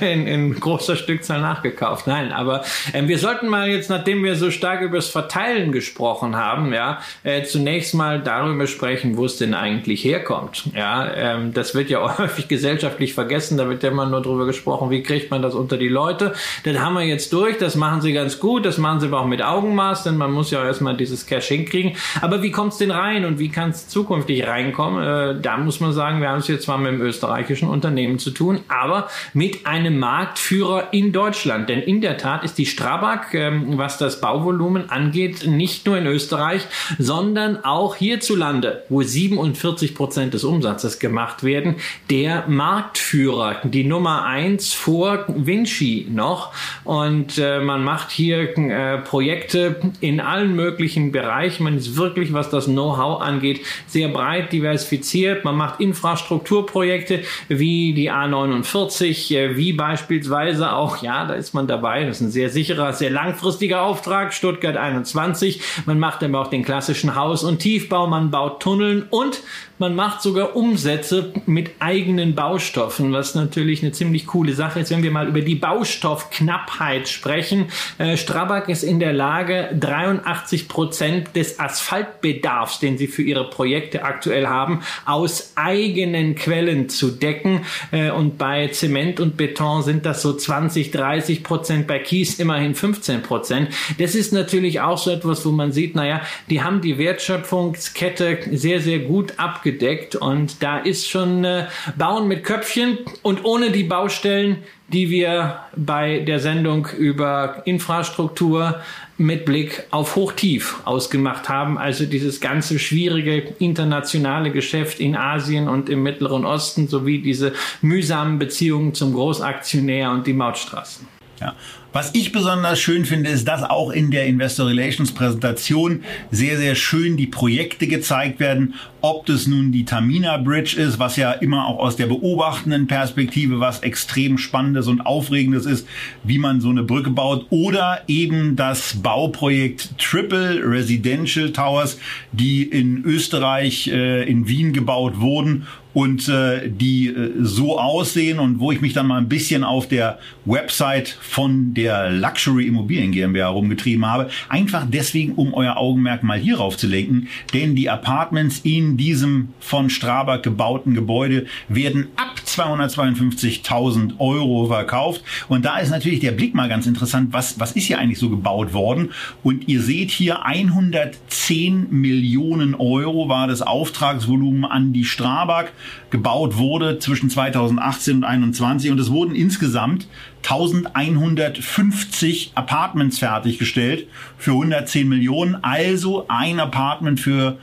in, in großer Stückzahl nachgekauft. Nein, aber äh, wir sollten mal jetzt, nachdem wir so stark über das Verteilen gesprochen haben, ja, äh, zunächst mal darüber sprechen, wo es denn eigentlich herkommt. Ja, ähm, das wird ja häufig gesellschaftlich vergessen. Da wird ja immer nur drüber gesprochen, wie kriegt man das unter die Leute. Das haben wir jetzt durch. Das machen sie ganz gut. Das machen sie aber auch mit Augenmaß, denn man muss ja erstmal dieses Cash hinkriegen. Aber wie kommt es denn rein und wie kann es zukünftig rein reinkommen. Äh, da muss man sagen, wir haben es jetzt zwar mit einem österreichischen Unternehmen zu tun, aber mit einem Marktführer in Deutschland. Denn in der Tat ist die Strabag, ähm, was das Bauvolumen angeht, nicht nur in Österreich, sondern auch hierzulande, wo 47 Prozent des Umsatzes gemacht werden, der Marktführer, die Nummer eins vor Vinci noch. Und äh, man macht hier äh, Projekte in allen möglichen Bereichen. Man ist wirklich, was das Know-how angeht, sehr breit diversifiziert. Man macht Infrastrukturprojekte wie die A49, äh, wie beispielsweise auch, ja, da ist man dabei, das ist ein sehr sicherer, sehr langfristiger Auftrag, Stuttgart 21. Man macht aber auch den klassischen Haus- und Tiefbau, man baut Tunneln und man macht sogar Umsätze mit eigenen Baustoffen, was natürlich eine ziemlich coole Sache ist, wenn wir mal über die Baustoffknappheit sprechen. Äh, Strabag ist in der Lage, 83 Prozent des Asphaltbedarfs, den sie für ihre Projekte aktuell haben, aus eigenen Quellen zu decken. Äh, und bei Zement und Beton sind das so 20, 30 Prozent, bei Kies immerhin 15 Prozent. Das ist natürlich auch so etwas, wo man sieht, naja, die haben die Wertschöpfungskette sehr, sehr gut ab abgedeckt und da ist schon äh, Bauen mit Köpfchen und ohne die Baustellen, die wir bei der Sendung über Infrastruktur mit Blick auf Hochtief ausgemacht haben. Also dieses ganze schwierige internationale Geschäft in Asien und im Mittleren Osten sowie diese mühsamen Beziehungen zum Großaktionär und die Mautstraßen. Ja. Was ich besonders schön finde, ist, dass auch in der Investor Relations Präsentation sehr, sehr schön die Projekte gezeigt werden. Ob das nun die Tamina Bridge ist, was ja immer auch aus der beobachtenden Perspektive was extrem Spannendes und Aufregendes ist, wie man so eine Brücke baut, oder eben das Bauprojekt Triple Residential Towers, die in Österreich, äh, in Wien gebaut wurden und äh, die äh, so aussehen und wo ich mich dann mal ein bisschen auf der Website von der Luxury Immobilien GmbH rumgetrieben habe, einfach deswegen, um euer Augenmerk mal hierauf zu lenken, denn die Apartments in diesem von Strabag gebauten Gebäude werden ab 252.000 Euro verkauft. Und da ist natürlich der Blick mal ganz interessant, was, was ist hier eigentlich so gebaut worden? Und ihr seht hier 110 Millionen Euro war das Auftragsvolumen an die Strabag gebaut wurde zwischen 2018 und 2021 und es wurden insgesamt 1150 Apartments fertiggestellt für 110 Millionen, also ein Apartment für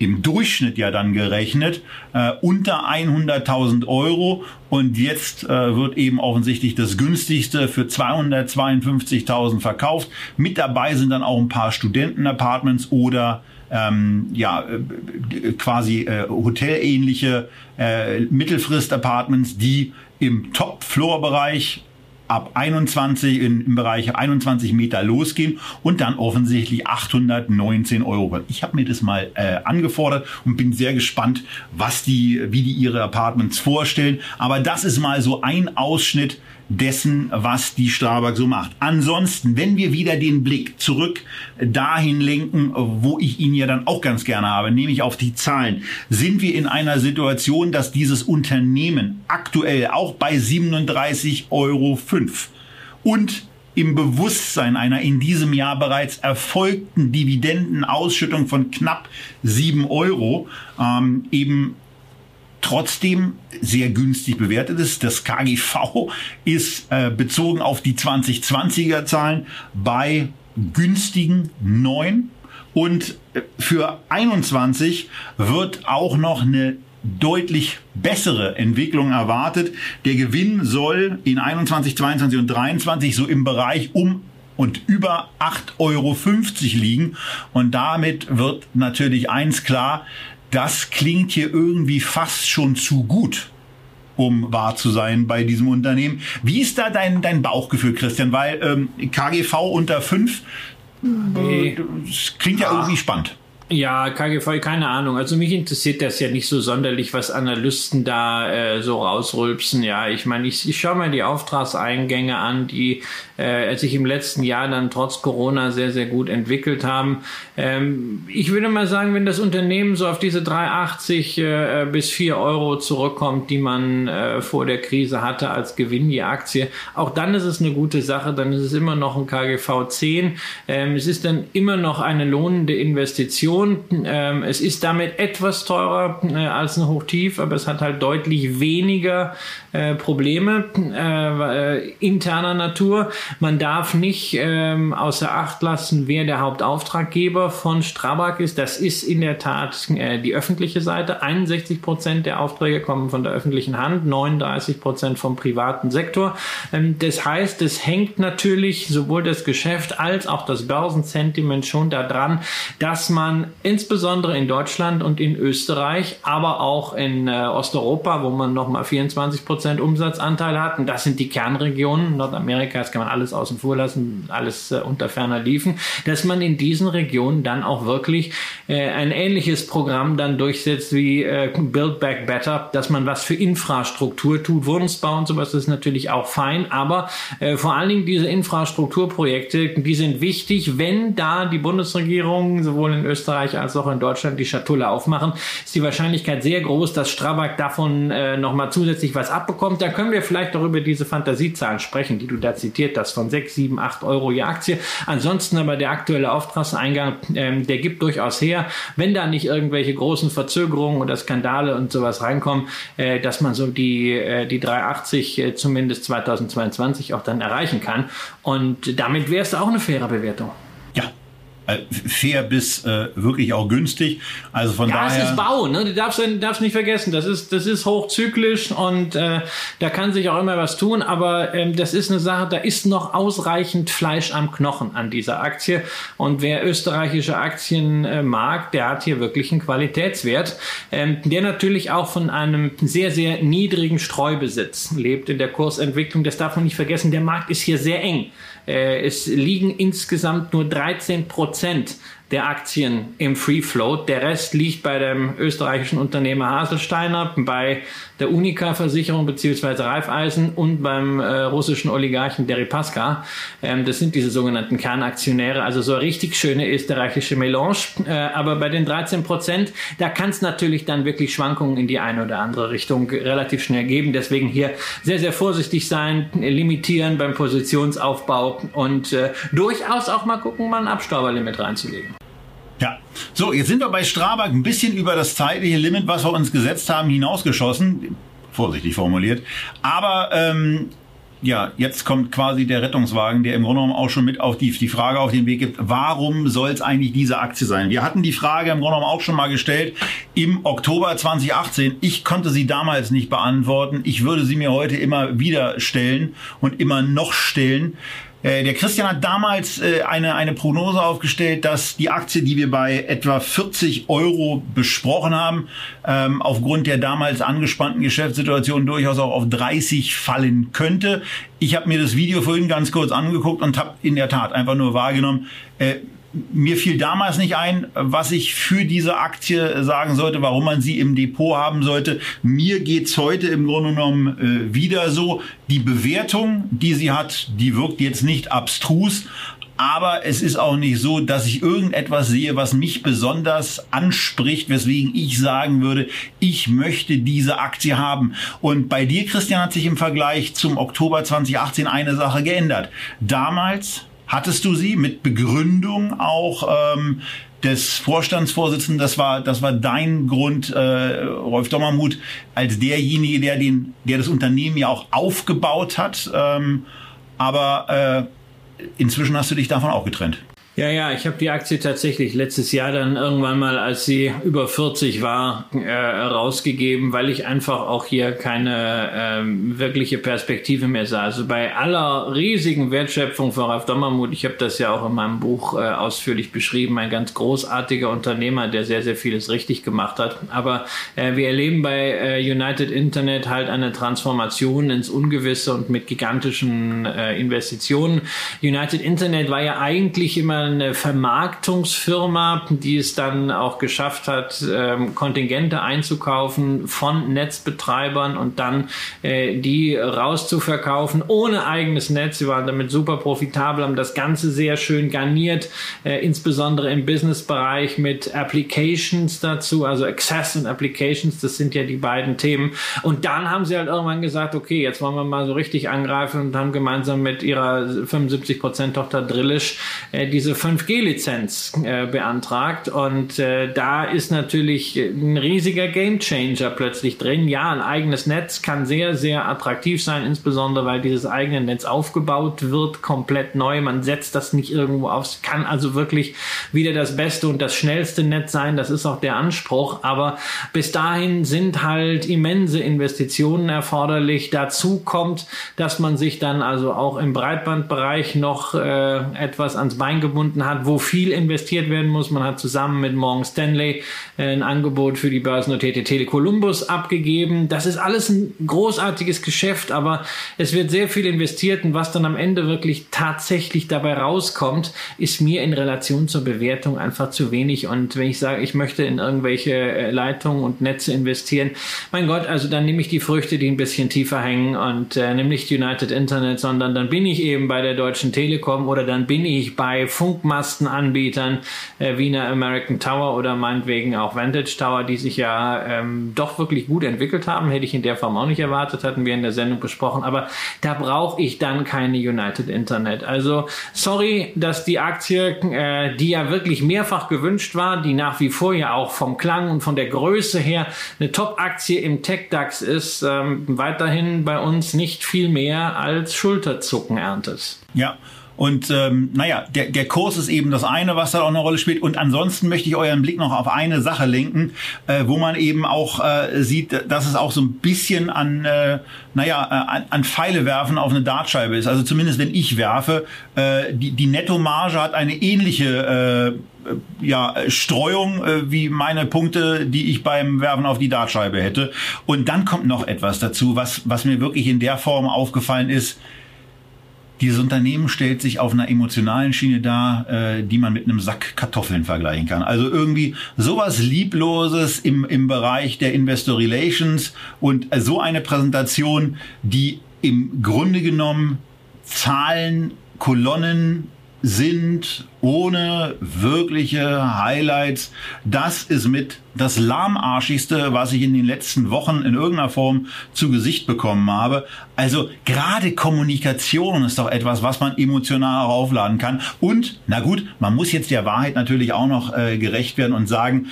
im Durchschnitt ja dann gerechnet äh, unter 100.000 Euro und jetzt äh, wird eben offensichtlich das günstigste für 252.000 verkauft. Mit dabei sind dann auch ein paar Studentenapartments oder ähm, ja, äh, quasi äh, hotelähnliche äh, Mittelfrist-Apartments, die im Top-Floor-Bereich ab 21 in, im Bereich 21 Meter losgehen und dann offensichtlich 819 Euro. Ich habe mir das mal äh, angefordert und bin sehr gespannt, was die, wie die ihre Apartments vorstellen. Aber das ist mal so ein Ausschnitt dessen, was die Strabag so macht. Ansonsten, wenn wir wieder den Blick zurück dahin lenken, wo ich ihn ja dann auch ganz gerne habe, nämlich auf die Zahlen, sind wir in einer Situation, dass dieses Unternehmen aktuell auch bei 37,05 Euro und im Bewusstsein einer in diesem Jahr bereits erfolgten Dividendenausschüttung von knapp 7 Euro ähm, eben trotzdem sehr günstig bewertet ist. Das KGV ist äh, bezogen auf die 2020er Zahlen bei günstigen 9 und äh, für 21 wird auch noch eine deutlich bessere Entwicklung erwartet. Der Gewinn soll in 21, 22 und 23 so im Bereich um und über 8,50 Euro liegen. Und damit wird natürlich eins klar, das klingt hier irgendwie fast schon zu gut um wahr zu sein bei diesem Unternehmen. Wie ist da dein, dein Bauchgefühl, Christian? Weil ähm, KGV unter 5 nee. klingt ja ah. irgendwie spannend. Ja, KGV, keine Ahnung. Also mich interessiert das ja nicht so sonderlich, was Analysten da äh, so rausrülpsen. Ja, ich meine, ich, ich schaue mir die Auftragseingänge an, die äh, sich im letzten Jahr dann trotz Corona sehr, sehr gut entwickelt haben. Ähm, ich würde mal sagen, wenn das Unternehmen so auf diese 3,80 äh, bis 4 Euro zurückkommt, die man äh, vor der Krise hatte als Gewinn je Aktie, auch dann ist es eine gute Sache, dann ist es immer noch ein KGV 10. Ähm, es ist dann immer noch eine lohnende Investition. Ähm, es ist damit etwas teurer äh, als ein Hochtief, aber es hat halt deutlich weniger äh, Probleme äh, äh, interner Natur. Man darf nicht ähm, außer Acht lassen, wer der Hauptauftraggeber von Strabag ist. Das ist in der Tat äh, die öffentliche Seite. 61 Prozent der Aufträge kommen von der öffentlichen Hand, 39 Prozent vom privaten Sektor. Ähm, das heißt, es hängt natürlich sowohl das Geschäft als auch das Börsensentiment schon daran, dass man insbesondere in Deutschland und in Österreich, aber auch in äh, Osteuropa, wo man nochmal 24 Prozent Umsatzanteil hat. Und das sind die Kernregionen. Nordamerika, das kann man alles außen vor lassen, alles äh, unter ferner liefen, dass man in diesen Regionen dann auch wirklich äh, ein ähnliches Programm dann durchsetzt wie äh, Build Back Better, dass man was für Infrastruktur tut. Wohnungsbau und sowas ist natürlich auch fein, aber äh, vor allen Dingen diese Infrastrukturprojekte, die sind wichtig, wenn da die Bundesregierung sowohl in Österreich als auch in Deutschland die Schatulle aufmachen, ist die Wahrscheinlichkeit sehr groß, dass Strabag davon äh, nochmal zusätzlich was abbekommt. Da können wir vielleicht auch über diese Fantasiezahlen sprechen, die du da zitiert hast, von 6, 7, 8 Euro je Aktie. Ansonsten aber der aktuelle Auftragseingang, ähm, der gibt durchaus her, wenn da nicht irgendwelche großen Verzögerungen oder Skandale und sowas reinkommen, äh, dass man so die, äh, die 380 äh, zumindest 2022 auch dann erreichen kann. Und damit wäre es auch eine faire Bewertung. Äh, fair bis äh, wirklich auch günstig. Also von ja, daher. Ja, es ist Bau, ne? Du darfst, du darfst nicht vergessen, das ist, das ist hochzyklisch und äh, da kann sich auch immer was tun, aber ähm, das ist eine Sache, da ist noch ausreichend Fleisch am Knochen an dieser Aktie. Und wer österreichische Aktien äh, mag, der hat hier wirklich einen Qualitätswert, ähm, der natürlich auch von einem sehr, sehr niedrigen Streubesitz lebt in der Kursentwicklung. Das darf man nicht vergessen, der Markt ist hier sehr eng. Äh, es liegen insgesamt nur 13 Prozent der Aktien im Free Float. Der Rest liegt bei dem österreichischen Unternehmer Haselsteiner, bei der Unica-Versicherung bzw. Raiffeisen und beim äh, russischen Oligarchen Deripaska. Ähm, das sind diese sogenannten Kernaktionäre, also so eine richtig schöne österreichische Melange. Äh, aber bei den 13 Prozent, da kann es natürlich dann wirklich Schwankungen in die eine oder andere Richtung relativ schnell geben. Deswegen hier sehr, sehr vorsichtig sein, limitieren beim Positionsaufbau und äh, durchaus auch mal gucken, mal ein Abstauberlimit reinzulegen. Ja, so, jetzt sind wir bei Strabag ein bisschen über das zeitliche Limit, was wir uns gesetzt haben, hinausgeschossen. Vorsichtig formuliert. Aber ähm, ja, jetzt kommt quasi der Rettungswagen, der im Grunde genommen auch schon mit auf die, die Frage auf den Weg gibt, warum soll es eigentlich diese Aktie sein? Wir hatten die Frage im Grunde genommen auch schon mal gestellt im Oktober 2018. Ich konnte sie damals nicht beantworten. Ich würde sie mir heute immer wieder stellen und immer noch stellen. Äh, der Christian hat damals äh, eine, eine Prognose aufgestellt, dass die Aktie, die wir bei etwa 40 Euro besprochen haben, ähm, aufgrund der damals angespannten Geschäftssituation durchaus auch auf 30 fallen könnte. Ich habe mir das Video vorhin ganz kurz angeguckt und habe in der Tat einfach nur wahrgenommen, äh, mir fiel damals nicht ein, was ich für diese Aktie sagen sollte, warum man sie im Depot haben sollte. Mir geht's heute im Grunde genommen äh, wieder so. Die Bewertung, die sie hat, die wirkt jetzt nicht abstrus, aber es ist auch nicht so, dass ich irgendetwas sehe, was mich besonders anspricht, weswegen ich sagen würde, ich möchte diese Aktie haben. Und bei dir, Christian, hat sich im Vergleich zum Oktober 2018 eine Sache geändert. Damals Hattest du sie mit Begründung auch ähm, des Vorstandsvorsitzenden? Das war, das war dein Grund, äh, Rolf Dommermuth, als derjenige, der den, der das Unternehmen ja auch aufgebaut hat. Ähm, aber äh, inzwischen hast du dich davon auch getrennt. Ja, ja, ich habe die Aktie tatsächlich letztes Jahr dann irgendwann mal, als sie über 40 war, äh, rausgegeben, weil ich einfach auch hier keine ähm, wirkliche Perspektive mehr sah. Also bei aller riesigen Wertschöpfung von Ralf Dommermuth, ich habe das ja auch in meinem Buch äh, ausführlich beschrieben, ein ganz großartiger Unternehmer, der sehr, sehr vieles richtig gemacht hat. Aber äh, wir erleben bei äh, United Internet halt eine Transformation ins Ungewisse und mit gigantischen äh, Investitionen. United Internet war ja eigentlich immer eine Vermarktungsfirma, die es dann auch geschafft hat, ähm, Kontingente einzukaufen von Netzbetreibern und dann äh, die rauszuverkaufen ohne eigenes Netz. Sie waren damit super profitabel, haben das Ganze sehr schön garniert, äh, insbesondere im Businessbereich mit Applications dazu, also Access und Applications, das sind ja die beiden Themen. Und dann haben sie halt irgendwann gesagt, okay, jetzt wollen wir mal so richtig angreifen und haben gemeinsam mit ihrer 75% Tochter Drillisch äh, diese 5G-Lizenz äh, beantragt und äh, da ist natürlich ein riesiger Gamechanger plötzlich drin. Ja, ein eigenes Netz kann sehr, sehr attraktiv sein, insbesondere weil dieses eigene Netz aufgebaut wird, komplett neu. Man setzt das nicht irgendwo auf. Es kann also wirklich wieder das beste und das schnellste Netz sein. Das ist auch der Anspruch. Aber bis dahin sind halt immense Investitionen erforderlich. Dazu kommt, dass man sich dann also auch im Breitbandbereich noch äh, etwas ans Bein gebunden angebunden hat, wo viel investiert werden muss. Man hat zusammen mit Morgan Stanley äh, ein Angebot für die börsennotierte Tele Columbus abgegeben. Das ist alles ein großartiges Geschäft, aber es wird sehr viel investiert und was dann am Ende wirklich tatsächlich dabei rauskommt, ist mir in Relation zur Bewertung einfach zu wenig. Und wenn ich sage, ich möchte in irgendwelche äh, Leitungen und Netze investieren, mein Gott, also dann nehme ich die Früchte, die ein bisschen tiefer hängen und äh, nehme nicht United Internet, sondern dann bin ich eben bei der Deutschen Telekom oder dann bin ich bei Funkmastenanbietern äh, wie einer American Tower oder meinetwegen auch Vantage Tower, die sich ja ähm, doch wirklich gut entwickelt haben. Hätte ich in der Form auch nicht erwartet, hatten wir in der Sendung besprochen. Aber da brauche ich dann keine United Internet. Also sorry, dass die Aktie, äh, die ja wirklich mehrfach gewünscht war, die nach wie vor ja auch vom Klang und von der Größe her eine Top-Aktie im Tech-DAX ist, ähm, weiterhin bei uns nicht viel mehr als Schulterzucken erntet. Ja. Und ähm, naja, der, der Kurs ist eben das eine, was da auch eine Rolle spielt. Und ansonsten möchte ich euren Blick noch auf eine Sache lenken, äh, wo man eben auch äh, sieht, dass es auch so ein bisschen an, äh, naja, äh, an, an Pfeile werfen auf eine Dartscheibe ist. Also zumindest wenn ich werfe, äh, die, die Nettomarge hat eine ähnliche äh, ja, Streuung äh, wie meine Punkte, die ich beim Werfen auf die Dartscheibe hätte. Und dann kommt noch etwas dazu, was, was mir wirklich in der Form aufgefallen ist dieses Unternehmen stellt sich auf einer emotionalen Schiene dar, äh, die man mit einem Sack Kartoffeln vergleichen kann. Also irgendwie sowas Liebloses im, im Bereich der Investor Relations und so eine Präsentation, die im Grunde genommen Zahlen, Kolonnen sind ohne wirkliche Highlights. Das ist mit das lahmarschigste, was ich in den letzten Wochen in irgendeiner Form zu Gesicht bekommen habe. Also gerade Kommunikation ist doch etwas, was man emotional auch aufladen kann. Und, na gut, man muss jetzt der Wahrheit natürlich auch noch äh, gerecht werden und sagen,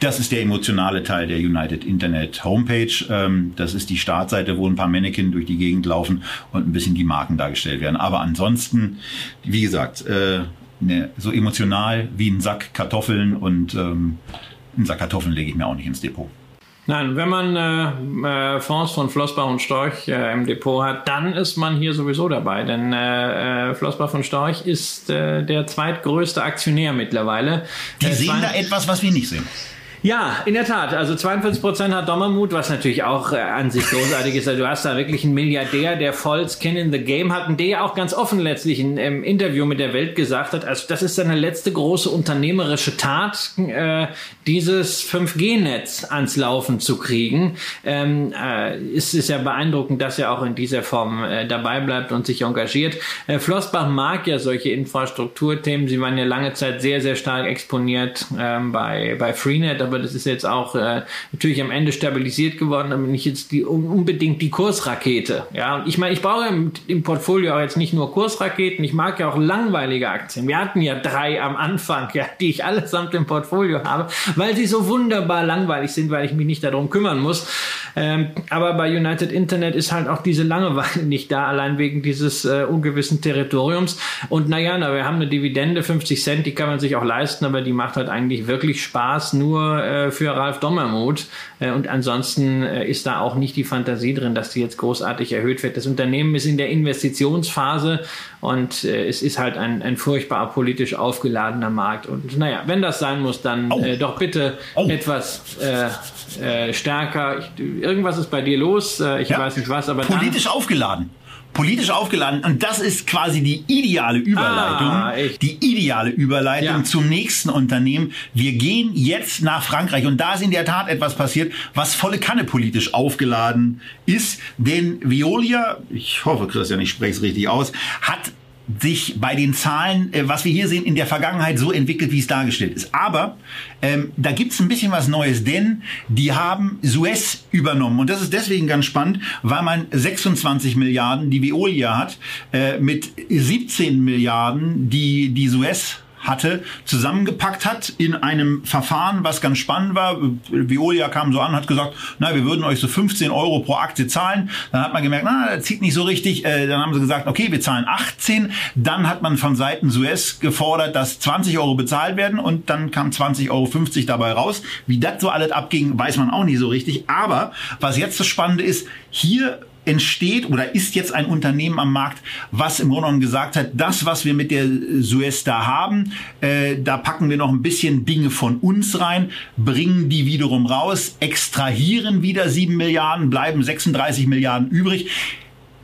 das ist der emotionale Teil der United Internet Homepage. Ähm, das ist die Startseite, wo ein paar Mannequin durch die Gegend laufen und ein bisschen die Marken dargestellt werden. Aber ansonsten, wie gesagt, äh, ne, so emotional wie ein Sack Kartoffeln und ähm, einen Sack Kartoffeln lege ich mir auch nicht ins Depot. Nein, wenn man äh, äh, Fonds von Flossbach und Storch äh, im Depot hat, dann ist man hier sowieso dabei. Denn äh, äh Flossbach von Storch ist der zweitgrößte Aktionär mittlerweile. Die sehen da etwas, was wir nicht sehen. Ja, in der Tat. Also 42 Prozent hat Dommermut, was natürlich auch äh, an sich großartig ist. Also du hast da wirklich einen Milliardär, der voll Skin in the Game hat und der ja auch ganz offen letztlich in, im Interview mit der Welt gesagt hat, also das ist seine letzte große unternehmerische Tat, äh, dieses 5G-Netz ans Laufen zu kriegen. Ähm, äh, ist es ja beeindruckend, dass er auch in dieser Form äh, dabei bleibt und sich engagiert. Äh, Flossbach mag ja solche Infrastrukturthemen. Sie waren ja lange Zeit sehr, sehr stark exponiert ähm, bei, bei Freenet aber das ist jetzt auch äh, natürlich am Ende stabilisiert geworden, aber nicht jetzt die unbedingt die Kursrakete. Ja, ich meine, ich brauche im, im Portfolio auch jetzt nicht nur Kursraketen, ich mag ja auch langweilige Aktien. Wir hatten ja drei am Anfang, ja, die ich allesamt im Portfolio habe, weil sie so wunderbar langweilig sind, weil ich mich nicht darum kümmern muss. Ähm, aber bei United Internet ist halt auch diese Langeweile nicht da, allein wegen dieses äh, ungewissen Territoriums. Und naja, na, wir haben eine Dividende, 50 Cent, die kann man sich auch leisten, aber die macht halt eigentlich wirklich Spaß, nur äh, für Ralf Dommermuth. Äh, und ansonsten äh, ist da auch nicht die Fantasie drin, dass die jetzt großartig erhöht wird. Das Unternehmen ist in der Investitionsphase und äh, es ist halt ein, ein furchtbar politisch aufgeladener Markt. Und naja, wenn das sein muss, dann oh. doch bitte oh. etwas stärker. Ich, irgendwas ist bei dir los. ich ja. weiß nicht was, aber politisch dann, aufgeladen politisch aufgeladen. Und das ist quasi die ideale Überleitung. Ah, die ideale Überleitung ja. zum nächsten Unternehmen. Wir gehen jetzt nach Frankreich. Und da ist in der Tat etwas passiert, was volle Kanne politisch aufgeladen ist. Denn Veolia, ich hoffe, Christian, ich spreche es richtig aus, hat sich bei den Zahlen, äh, was wir hier sehen, in der Vergangenheit so entwickelt, wie es dargestellt ist. Aber ähm, da gibt's ein bisschen was Neues, denn die haben Suez übernommen. Und das ist deswegen ganz spannend, weil man 26 Milliarden, die Veolia hat, äh, mit 17 Milliarden, die die Suez hatte, zusammengepackt hat in einem Verfahren, was ganz spannend war. Veolia kam so an, hat gesagt, na, wir würden euch so 15 Euro pro Aktie zahlen. Dann hat man gemerkt, na, das zieht nicht so richtig. Äh, dann haben sie gesagt, okay, wir zahlen 18. Dann hat man von Seiten Suez gefordert, dass 20 Euro bezahlt werden und dann kam 20,50 Euro dabei raus. Wie das so alles abging, weiß man auch nicht so richtig. Aber was jetzt das Spannende ist, hier entsteht oder ist jetzt ein Unternehmen am Markt, was im Grunde genommen gesagt hat, das, was wir mit der Suez da haben, äh, da packen wir noch ein bisschen Dinge von uns rein, bringen die wiederum raus, extrahieren wieder sieben Milliarden, bleiben 36 Milliarden übrig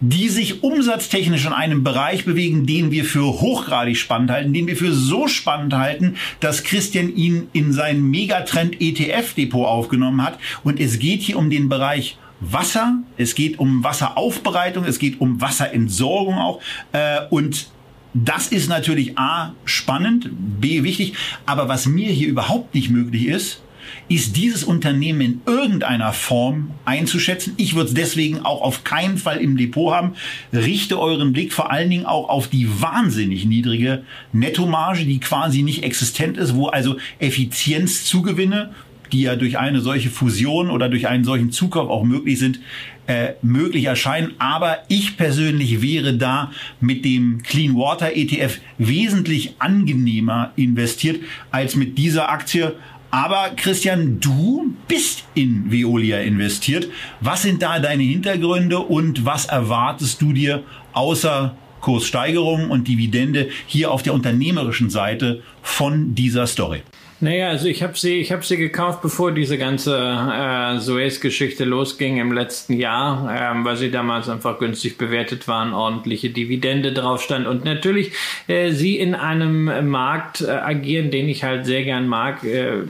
die sich umsatztechnisch in einem Bereich bewegen, den wir für hochgradig spannend halten, den wir für so spannend halten, dass Christian ihn in sein Megatrend ETF-Depot aufgenommen hat. Und es geht hier um den Bereich Wasser, es geht um Wasseraufbereitung, es geht um Wasserentsorgung auch. Äh, und das ist natürlich A spannend, B wichtig, aber was mir hier überhaupt nicht möglich ist, ist dieses Unternehmen in irgendeiner Form einzuschätzen. Ich würde es deswegen auch auf keinen Fall im Depot haben. Richte euren Blick vor allen Dingen auch auf die wahnsinnig niedrige Nettomarge, die quasi nicht existent ist, wo also Effizienzzugewinne die ja durch eine solche Fusion oder durch einen solchen Zukauf auch möglich sind, äh, möglich erscheinen. Aber ich persönlich wäre da mit dem Clean Water ETF wesentlich angenehmer investiert als mit dieser Aktie. Aber Christian, du bist in Veolia investiert. Was sind da deine Hintergründe und was erwartest du dir außer Kurssteigerung und Dividende hier auf der unternehmerischen Seite von dieser Story? Naja, also ich habe sie, ich sie gekauft, bevor diese ganze äh, Suez-Geschichte losging im letzten Jahr, ähm, weil sie damals einfach günstig bewertet waren, ordentliche Dividende drauf stand und natürlich äh, sie in einem Markt äh, agieren, den ich halt sehr gern mag, äh,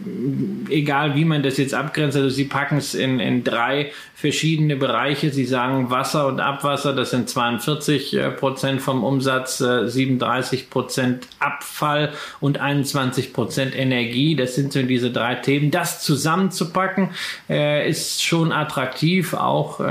egal wie man das jetzt abgrenzt. Also sie packen es in, in drei verschiedene Bereiche. Sie sagen Wasser und Abwasser, das sind 42 äh, Prozent vom Umsatz, 37 äh, Prozent Abfall und 21 Prozent Energie. Energie, das sind so diese drei Themen. Das zusammenzupacken äh, ist schon attraktiv, auch äh,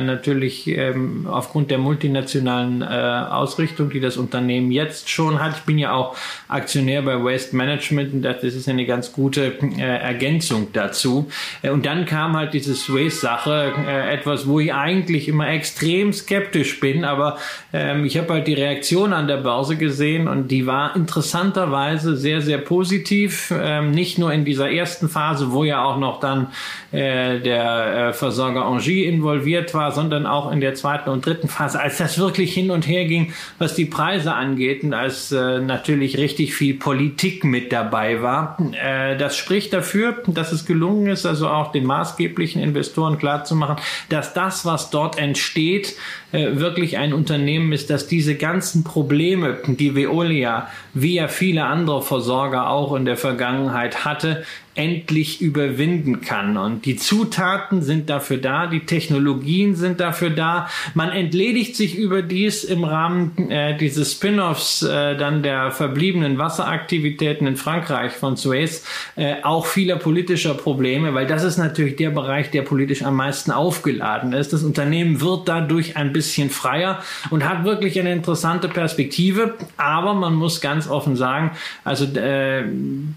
natürlich ähm, aufgrund der multinationalen äh, Ausrichtung, die das Unternehmen jetzt schon hat. Ich bin ja auch Aktionär bei Waste Management und das ist eine ganz gute äh, Ergänzung dazu. Äh, und dann kam halt diese Waste-Sache, äh, etwas, wo ich eigentlich immer extrem skeptisch bin, aber ähm, ich habe halt die Reaktion an der Börse gesehen und die war interessanterweise sehr, sehr positiv ähm, nicht nur in dieser ersten Phase, wo ja auch noch dann äh, der äh, Versorger Angie involviert war, sondern auch in der zweiten und dritten Phase, als das wirklich hin und her ging, was die Preise angeht und als äh, natürlich richtig viel Politik mit dabei war. Äh, das spricht dafür, dass es gelungen ist, also auch den maßgeblichen Investoren klarzumachen, dass das, was dort entsteht, äh, wirklich ein Unternehmen ist, dass diese ganzen Probleme, die Veolia, wie ja viele andere Versorger auch in der Vergangenheit hatte, endlich überwinden kann. Und die Zutaten sind dafür da, die Technologien sind dafür da. Man entledigt sich überdies im Rahmen äh, dieses Spin-offs äh, dann der verbliebenen Wasseraktivitäten in Frankreich von Suez äh, auch vieler politischer Probleme, weil das ist natürlich der Bereich, der politisch am meisten aufgeladen ist. Das Unternehmen wird dadurch ein bisschen freier und hat wirklich eine interessante Perspektive. Aber man muss ganz offen sagen, also äh,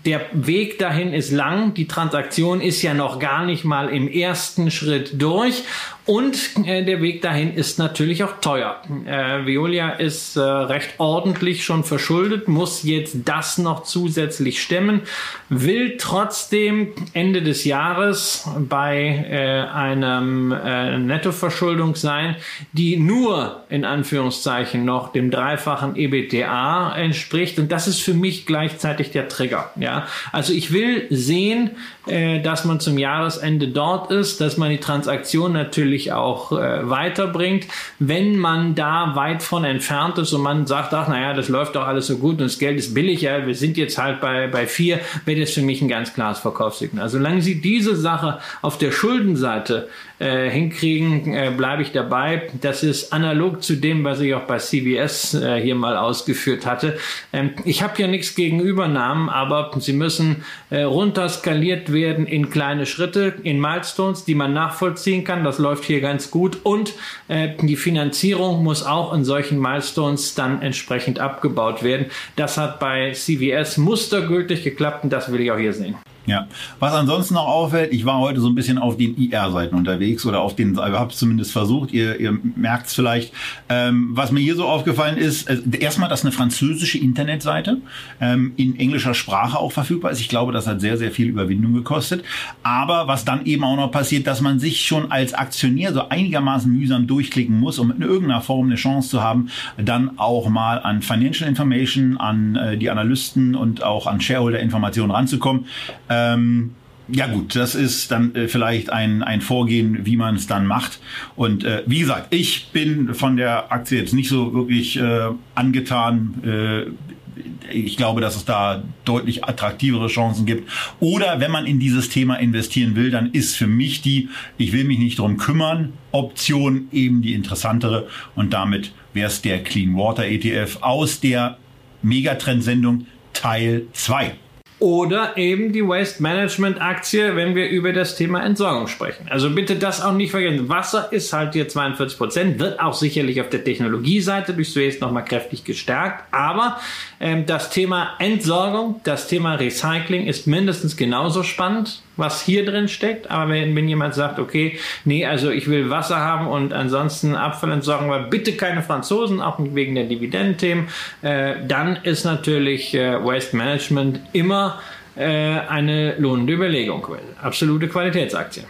der Weg dahin ist lang lang. Die Transaktion ist ja noch gar nicht mal im ersten Schritt durch und äh, der Weg dahin ist natürlich auch teuer. Äh, Veolia ist äh, recht ordentlich schon verschuldet, muss jetzt das noch zusätzlich stemmen, will trotzdem Ende des Jahres bei äh, einem äh, Nettoverschuldung sein, die nur in Anführungszeichen noch dem dreifachen EBTA entspricht. Und das ist für mich gleichzeitig der Trigger. Ja, also ich will sehen, äh, dass man zum Jahresende dort ist, dass man die Transaktion natürlich auch äh, weiterbringt. Wenn man da weit von entfernt ist und man sagt, ach naja, das läuft doch alles so gut und das Geld ist billig, ja, wir sind jetzt halt bei, bei vier, wäre das für mich ein ganz klares Verkaufssignal. Also solange Sie diese Sache auf der Schuldenseite äh, hinkriegen, äh, bleibe ich dabei. Das ist analog zu dem, was ich auch bei CBS äh, hier mal ausgeführt hatte. Ähm, ich habe ja nichts gegen Übernahmen, aber sie müssen äh, runterskaliert werden in kleine Schritte, in Milestones, die man nachvollziehen kann. Das läuft hier ganz gut. Und äh, die Finanzierung muss auch in solchen Milestones dann entsprechend abgebaut werden. Das hat bei CVS mustergültig geklappt und das will ich auch hier sehen. Ja, was ansonsten noch auffällt, ich war heute so ein bisschen auf den IR-Seiten unterwegs oder auf den, habe es zumindest versucht, ihr, ihr merkt es vielleicht. Ähm, was mir hier so aufgefallen ist, äh, erstmal, dass eine französische Internetseite ähm, in englischer Sprache auch verfügbar ist. Ich glaube, das hat sehr, sehr viel Überwindung gekostet. Aber was dann eben auch noch passiert, dass man sich schon als Aktionär so einigermaßen mühsam durchklicken muss, um in irgendeiner Form eine Chance zu haben, dann auch mal an Financial Information, an äh, die Analysten und auch an Shareholder-Informationen ranzukommen. Ähm, ja gut, das ist dann äh, vielleicht ein, ein Vorgehen, wie man es dann macht. Und äh, wie gesagt, ich bin von der Aktie jetzt nicht so wirklich äh, angetan. Äh, ich glaube, dass es da deutlich attraktivere Chancen gibt. Oder wenn man in dieses Thema investieren will, dann ist für mich die, ich will mich nicht drum kümmern, Option eben die interessantere. Und damit wäre es der Clean Water ETF aus der Megatrend-Sendung Teil 2. Oder eben die Waste Management Aktie, wenn wir über das Thema Entsorgung sprechen. Also bitte das auch nicht vergessen. Wasser ist halt hier 42 Prozent, wird auch sicherlich auf der Technologieseite durch Suez nochmal kräftig gestärkt. Aber ähm, das Thema Entsorgung, das Thema Recycling ist mindestens genauso spannend was hier drin steckt. Aber wenn, wenn jemand sagt, okay, nee, also ich will Wasser haben und ansonsten Abfall weil bitte keine Franzosen, auch wegen der Dividendenthemen, äh, dann ist natürlich äh, Waste Management immer äh, eine lohnende Überlegung. Absolute Qualitätsaktie.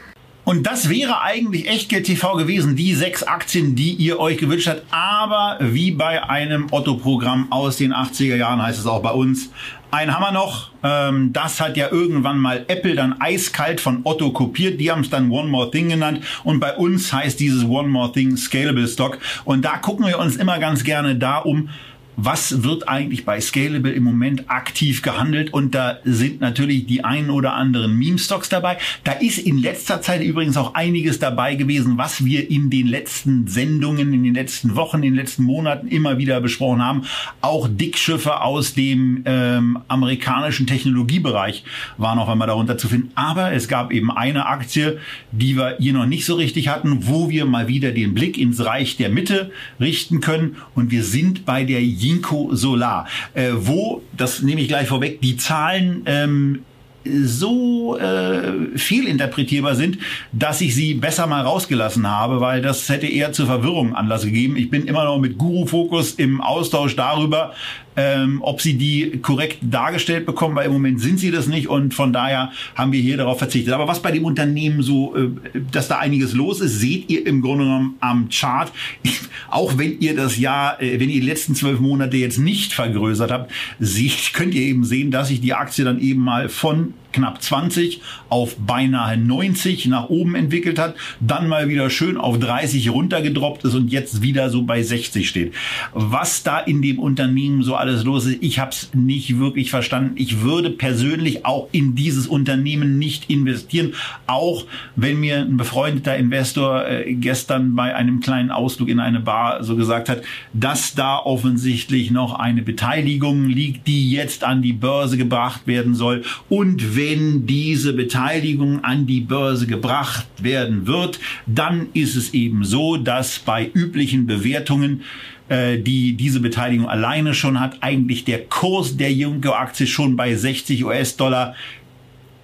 Und das wäre eigentlich Echtgeld TV gewesen, die sechs Aktien, die ihr euch gewünscht habt. Aber wie bei einem Otto-Programm aus den 80er Jahren heißt es auch bei uns, ein Hammer noch. Ähm, das hat ja irgendwann mal Apple dann eiskalt von Otto kopiert. Die haben es dann One More Thing genannt. Und bei uns heißt dieses One More Thing Scalable Stock. Und da gucken wir uns immer ganz gerne da um, was wird eigentlich bei Scalable im Moment aktiv gehandelt und da sind natürlich die ein oder anderen Meme-Stocks dabei. Da ist in letzter Zeit übrigens auch einiges dabei gewesen, was wir in den letzten Sendungen, in den letzten Wochen, in den letzten Monaten immer wieder besprochen haben. Auch Dickschiffe aus dem ähm, amerikanischen Technologiebereich waren auf einmal darunter zu finden. Aber es gab eben eine Aktie, die wir hier noch nicht so richtig hatten, wo wir mal wieder den Blick ins Reich der Mitte richten können und wir sind bei der Ginkgo Solar, äh, wo, das nehme ich gleich vorweg, die Zahlen ähm, so äh, viel interpretierbar sind, dass ich sie besser mal rausgelassen habe, weil das hätte eher zur Verwirrung Anlass gegeben. Ich bin immer noch mit Guru Fokus im Austausch darüber, ähm, ob sie die korrekt dargestellt bekommen, weil im Moment sind sie das nicht und von daher haben wir hier darauf verzichtet. Aber was bei dem Unternehmen so, äh, dass da einiges los ist, seht ihr im Grunde genommen am Chart. Auch wenn ihr das Jahr, äh, wenn ihr die letzten zwölf Monate jetzt nicht vergrößert habt, seht, könnt ihr eben sehen, dass sich die Aktie dann eben mal von knapp 20 auf beinahe 90 nach oben entwickelt hat, dann mal wieder schön auf 30 runtergedroppt ist und jetzt wieder so bei 60 steht. Was da in dem Unternehmen so alles los ist, ich habe es nicht wirklich verstanden. Ich würde persönlich auch in dieses Unternehmen nicht investieren, auch wenn mir ein befreundeter Investor äh, gestern bei einem kleinen Ausflug in eine Bar so gesagt hat, dass da offensichtlich noch eine Beteiligung liegt, die jetzt an die Börse gebracht werden soll und wenn diese Beteiligung an die Börse gebracht werden wird, dann ist es eben so, dass bei üblichen Bewertungen äh, die diese Beteiligung alleine schon hat, eigentlich der Kurs der Junko-Aktie schon bei 60 US-Dollar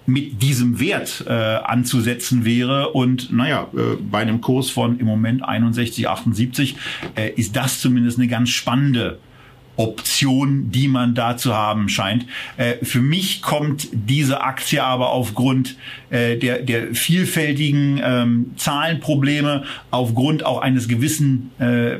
mit diesem Wert äh, anzusetzen wäre. Und naja, äh, bei einem Kurs von im Moment 61,78 äh, ist das zumindest eine ganz spannende Option, die man da zu haben scheint. Äh, für mich kommt diese Aktie aber aufgrund äh, der, der vielfältigen ähm, Zahlenprobleme, aufgrund auch eines gewissen, äh,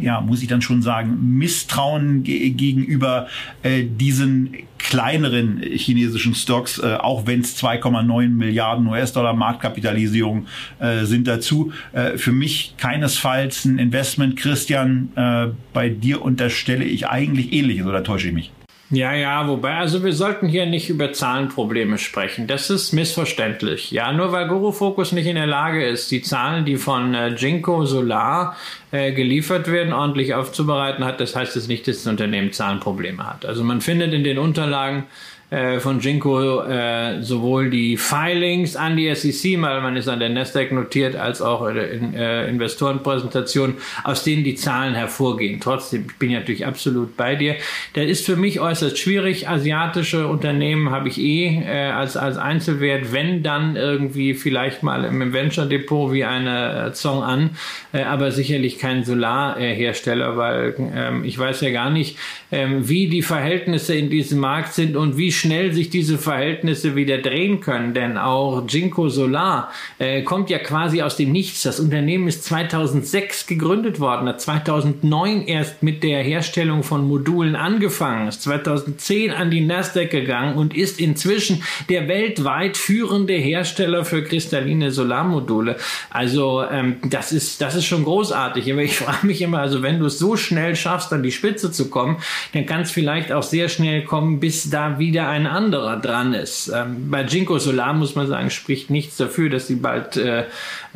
ja, muss ich dann schon sagen, Misstrauen ge gegenüber äh, diesen kleineren chinesischen Stocks, äh, auch wenn es 2,9 Milliarden US-Dollar Marktkapitalisierung äh, sind dazu. Äh, für mich keinesfalls ein Investment. Christian, äh, bei dir unterstelle ich eigentlich ähnliches oder täusche ich mich? Ja, ja, wobei, also wir sollten hier nicht über Zahlenprobleme sprechen. Das ist missverständlich. Ja, nur weil Guru Focus nicht in der Lage ist, die Zahlen, die von äh, Jinko Solar äh, geliefert werden, ordentlich aufzubereiten hat, das heißt es nicht, dass das Unternehmen Zahlenprobleme hat. Also man findet in den Unterlagen äh, von Jinko äh, sowohl die Filings an die SEC, weil man ist an der Nasdaq notiert, als auch in äh, Investorenpräsentationen, aus denen die Zahlen hervorgehen. Trotzdem, ich bin natürlich absolut bei dir. Der ist für mich äußerst schwierig. Asiatische Unternehmen habe ich eh äh, als, als Einzelwert, wenn dann irgendwie vielleicht mal im Venture Depot wie eine äh, Zong an, äh, aber sicherlich kein Solarhersteller, weil ähm, ich weiß ja gar nicht, ähm, wie die Verhältnisse in diesem Markt sind und wie schnell sich diese Verhältnisse wieder drehen können. Denn auch Jinko Solar äh, kommt ja quasi aus dem Nichts. Das Unternehmen ist 2006 gegründet worden, hat 2009 erst mit der Herstellung von Modulen angefangen, ist 2010 an die Nasdaq gegangen und ist inzwischen der weltweit führende Hersteller für kristalline Solarmodule. Also ähm, das ist das ist schon großartig. Ich frage mich immer, also wenn du es so schnell schaffst, an die Spitze zu kommen, dann kann es vielleicht auch sehr schnell kommen, bis da wieder ein anderer dran ist. Ähm, bei Jinko Solar muss man sagen, spricht nichts dafür, dass sie bald äh,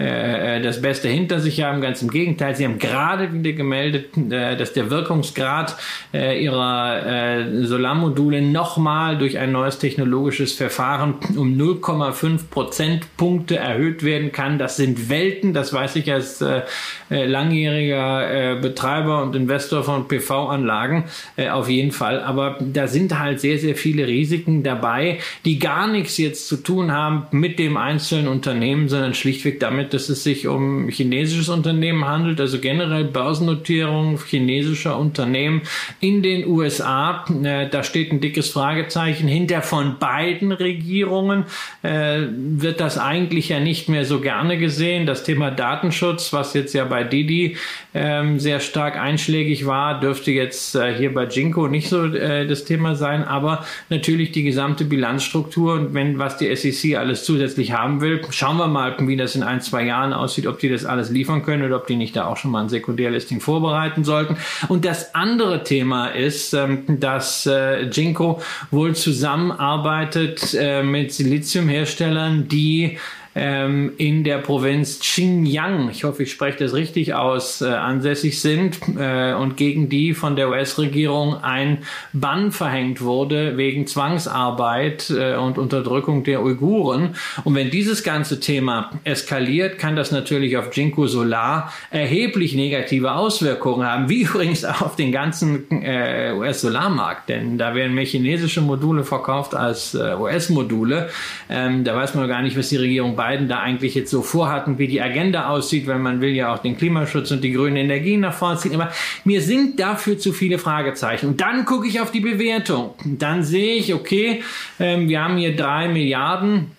äh, das Beste hinter sich haben. Ganz im Gegenteil, sie haben gerade wieder gemeldet, äh, dass der Wirkungsgrad äh, ihrer äh, Solarmodule nochmal durch ein neues technologisches Verfahren um 0,5 Prozentpunkte erhöht werden kann. Das sind Welten, das weiß ich als äh, äh, langjähriger Betreiber und Investor von PV-Anlagen auf jeden Fall. Aber da sind halt sehr, sehr viele Risiken dabei, die gar nichts jetzt zu tun haben mit dem einzelnen Unternehmen, sondern schlichtweg damit, dass es sich um chinesisches Unternehmen handelt, also generell Börsennotierung chinesischer Unternehmen in den USA. Äh, da steht ein dickes Fragezeichen hinter von beiden Regierungen. Äh, wird das eigentlich ja nicht mehr so gerne gesehen. Das Thema Datenschutz, was jetzt ja bei Didi ähm, sehr stark einschlägig war, dürfte jetzt äh, hier bei Jinko nicht so das Thema sein, aber natürlich die gesamte Bilanzstruktur und wenn was die SEC alles zusätzlich haben will, schauen wir mal, wie das in ein, zwei Jahren aussieht, ob die das alles liefern können oder ob die nicht da auch schon mal ein Sekundärlisting vorbereiten sollten. Und das andere Thema ist, ähm, dass äh, Jinko wohl zusammenarbeitet äh, mit Siliziumherstellern, die ähm, in der Provinz Xinjiang, ich hoffe, ich spreche das richtig aus, äh, ansässig sind äh, und gegen die von der US-Regierung ein Bann verhängt wurde wegen Zwangsarbeit äh, und Unterdrückung der Uiguren. Und wenn dieses ganze Thema eskaliert, kann das natürlich auf Jinko Solar erheblich negative Auswirkungen haben, wie übrigens auch auf den ganzen äh, US-Solarmarkt, denn da werden mehr chinesische Module verkauft als äh, US-Module. Ähm, da weiß man gar nicht, was die Regierung beiden da eigentlich jetzt so vorhatten, wie die Agenda aussieht, weil man will ja auch den Klimaschutz und die grünen Energien nach vorne ziehen. Aber mir sind dafür zu viele Fragezeichen. Und dann gucke ich auf die Bewertung. Dann sehe ich, okay, ähm, wir haben hier drei Milliarden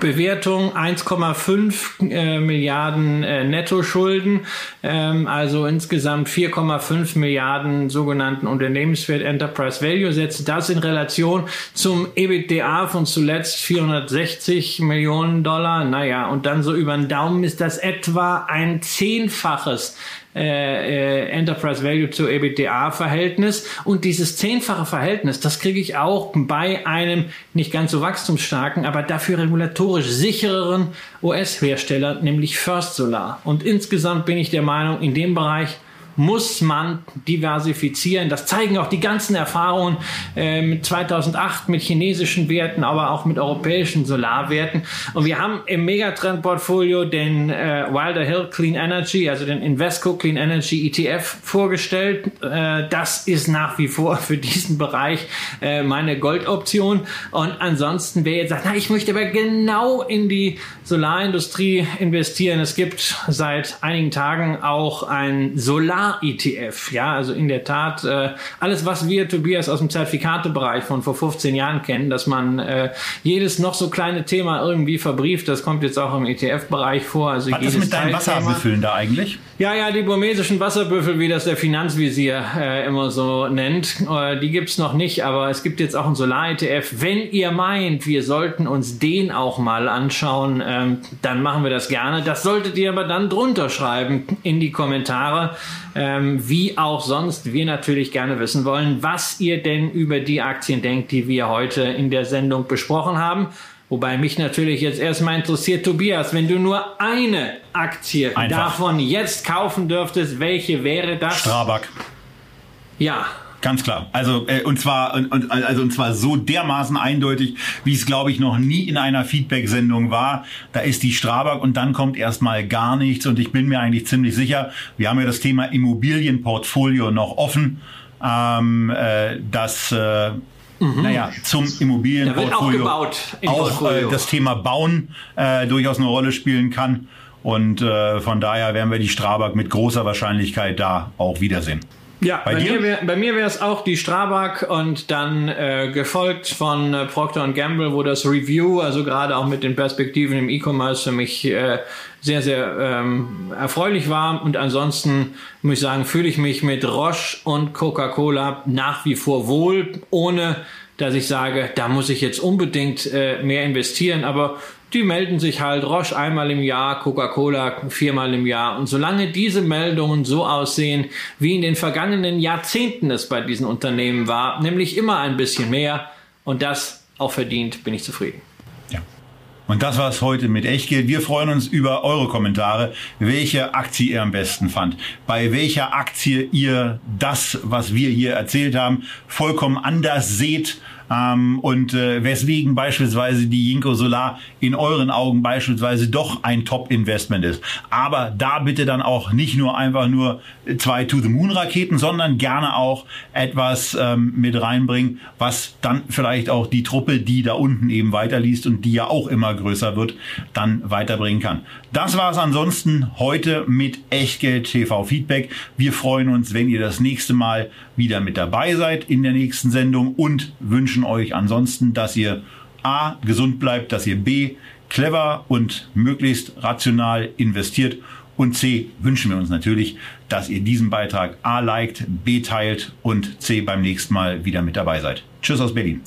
Bewertung 1,5 äh, Milliarden äh, Nettoschulden, ähm, also insgesamt 4,5 Milliarden sogenannten Unternehmenswert Enterprise Value setzt das in Relation zum EBITDA von zuletzt 460 Millionen Dollar. Naja, und dann so über den Daumen ist das etwa ein Zehnfaches äh, äh, Enterprise Value zu EBITDA-Verhältnis. Und dieses zehnfache Verhältnis, das kriege ich auch bei einem nicht ganz so wachstumsstarken, aber dafür regulatorisch sichereren US-Hersteller, nämlich First Solar. Und insgesamt bin ich der Meinung, in dem Bereich muss man diversifizieren. Das zeigen auch die ganzen Erfahrungen äh, mit 2008 mit chinesischen Werten, aber auch mit europäischen Solarwerten. Und wir haben im Megatrend-Portfolio den äh, Wilder Hill Clean Energy, also den Invesco Clean Energy ETF vorgestellt. Äh, das ist nach wie vor für diesen Bereich äh, meine Goldoption. Und ansonsten, wer jetzt sagt, na, ich möchte aber genau in die Solarindustrie investieren. Es gibt seit einigen Tagen auch ein Solar Solar-ETF. Ja, also in der Tat äh, alles, was wir, Tobias, aus dem Zertifikatebereich von vor 15 Jahren kennen, dass man äh, jedes noch so kleine Thema irgendwie verbrieft, das kommt jetzt auch im ETF-Bereich vor. Also was ist mit deinen Wasserbüffeln da eigentlich? Ja, ja, die burmesischen Wasserbüffel, wie das der Finanzvisier äh, immer so nennt, äh, die gibt's noch nicht, aber es gibt jetzt auch einen Solar-ETF. Wenn ihr meint, wir sollten uns den auch mal anschauen, ähm, dann machen wir das gerne. Das solltet ihr aber dann drunter schreiben in die Kommentare ähm, wie auch sonst wir natürlich gerne wissen wollen, was ihr denn über die Aktien denkt, die wir heute in der Sendung besprochen haben. Wobei mich natürlich jetzt erstmal interessiert, Tobias, wenn du nur eine Aktie Einfach. davon jetzt kaufen dürftest, welche wäre das? Strabag. Ja, Ganz klar. Also äh, und zwar und, und, also und zwar so dermaßen eindeutig, wie es glaube ich noch nie in einer Feedback-Sendung war. Da ist die Strabag und dann kommt erstmal gar nichts und ich bin mir eigentlich ziemlich sicher. Wir haben ja das Thema Immobilienportfolio noch offen, ähm, äh, dass äh, Mhm. Naja, zum Immobilienportfolio auch, auch äh, das Thema Bauen äh, durchaus eine Rolle spielen kann. Und äh, von daher werden wir die Strabag mit großer Wahrscheinlichkeit da auch wiedersehen. Ja, bei, bei mir wäre es auch die Strabag und dann äh, gefolgt von äh, Procter Gamble, wo das Review, also gerade auch mit den Perspektiven im E-Commerce für mich äh, sehr, sehr ähm, erfreulich war. Und ansonsten muss ich sagen, fühle ich mich mit Roche und Coca-Cola nach wie vor wohl, ohne dass ich sage, da muss ich jetzt unbedingt äh, mehr investieren. Aber die melden sich halt Roche einmal im Jahr, Coca-Cola viermal im Jahr. Und solange diese Meldungen so aussehen, wie in den vergangenen Jahrzehnten es bei diesen Unternehmen war, nämlich immer ein bisschen mehr und das auch verdient, bin ich zufrieden. Ja. Und das war's heute mit Echtgeld. Wir freuen uns über eure Kommentare, welche Aktie ihr am besten fand, bei welcher Aktie ihr das, was wir hier erzählt haben, vollkommen anders seht ähm, und äh, weswegen beispielsweise die Jinko Solar in euren Augen beispielsweise doch ein Top-Investment ist. Aber da bitte dann auch nicht nur einfach nur zwei To-the-Moon-Raketen, sondern gerne auch etwas ähm, mit reinbringen, was dann vielleicht auch die Truppe, die da unten eben weiterliest und die ja auch immer größer wird, dann weiterbringen kann. Das war es ansonsten heute mit Echtgeld TV Feedback. Wir freuen uns, wenn ihr das nächste Mal wieder mit dabei seid in der nächsten Sendung und wünschen euch ansonsten, dass ihr A gesund bleibt, dass ihr B clever und möglichst rational investiert und C wünschen wir uns natürlich, dass ihr diesen Beitrag A liked, B teilt und C beim nächsten Mal wieder mit dabei seid. Tschüss aus Berlin.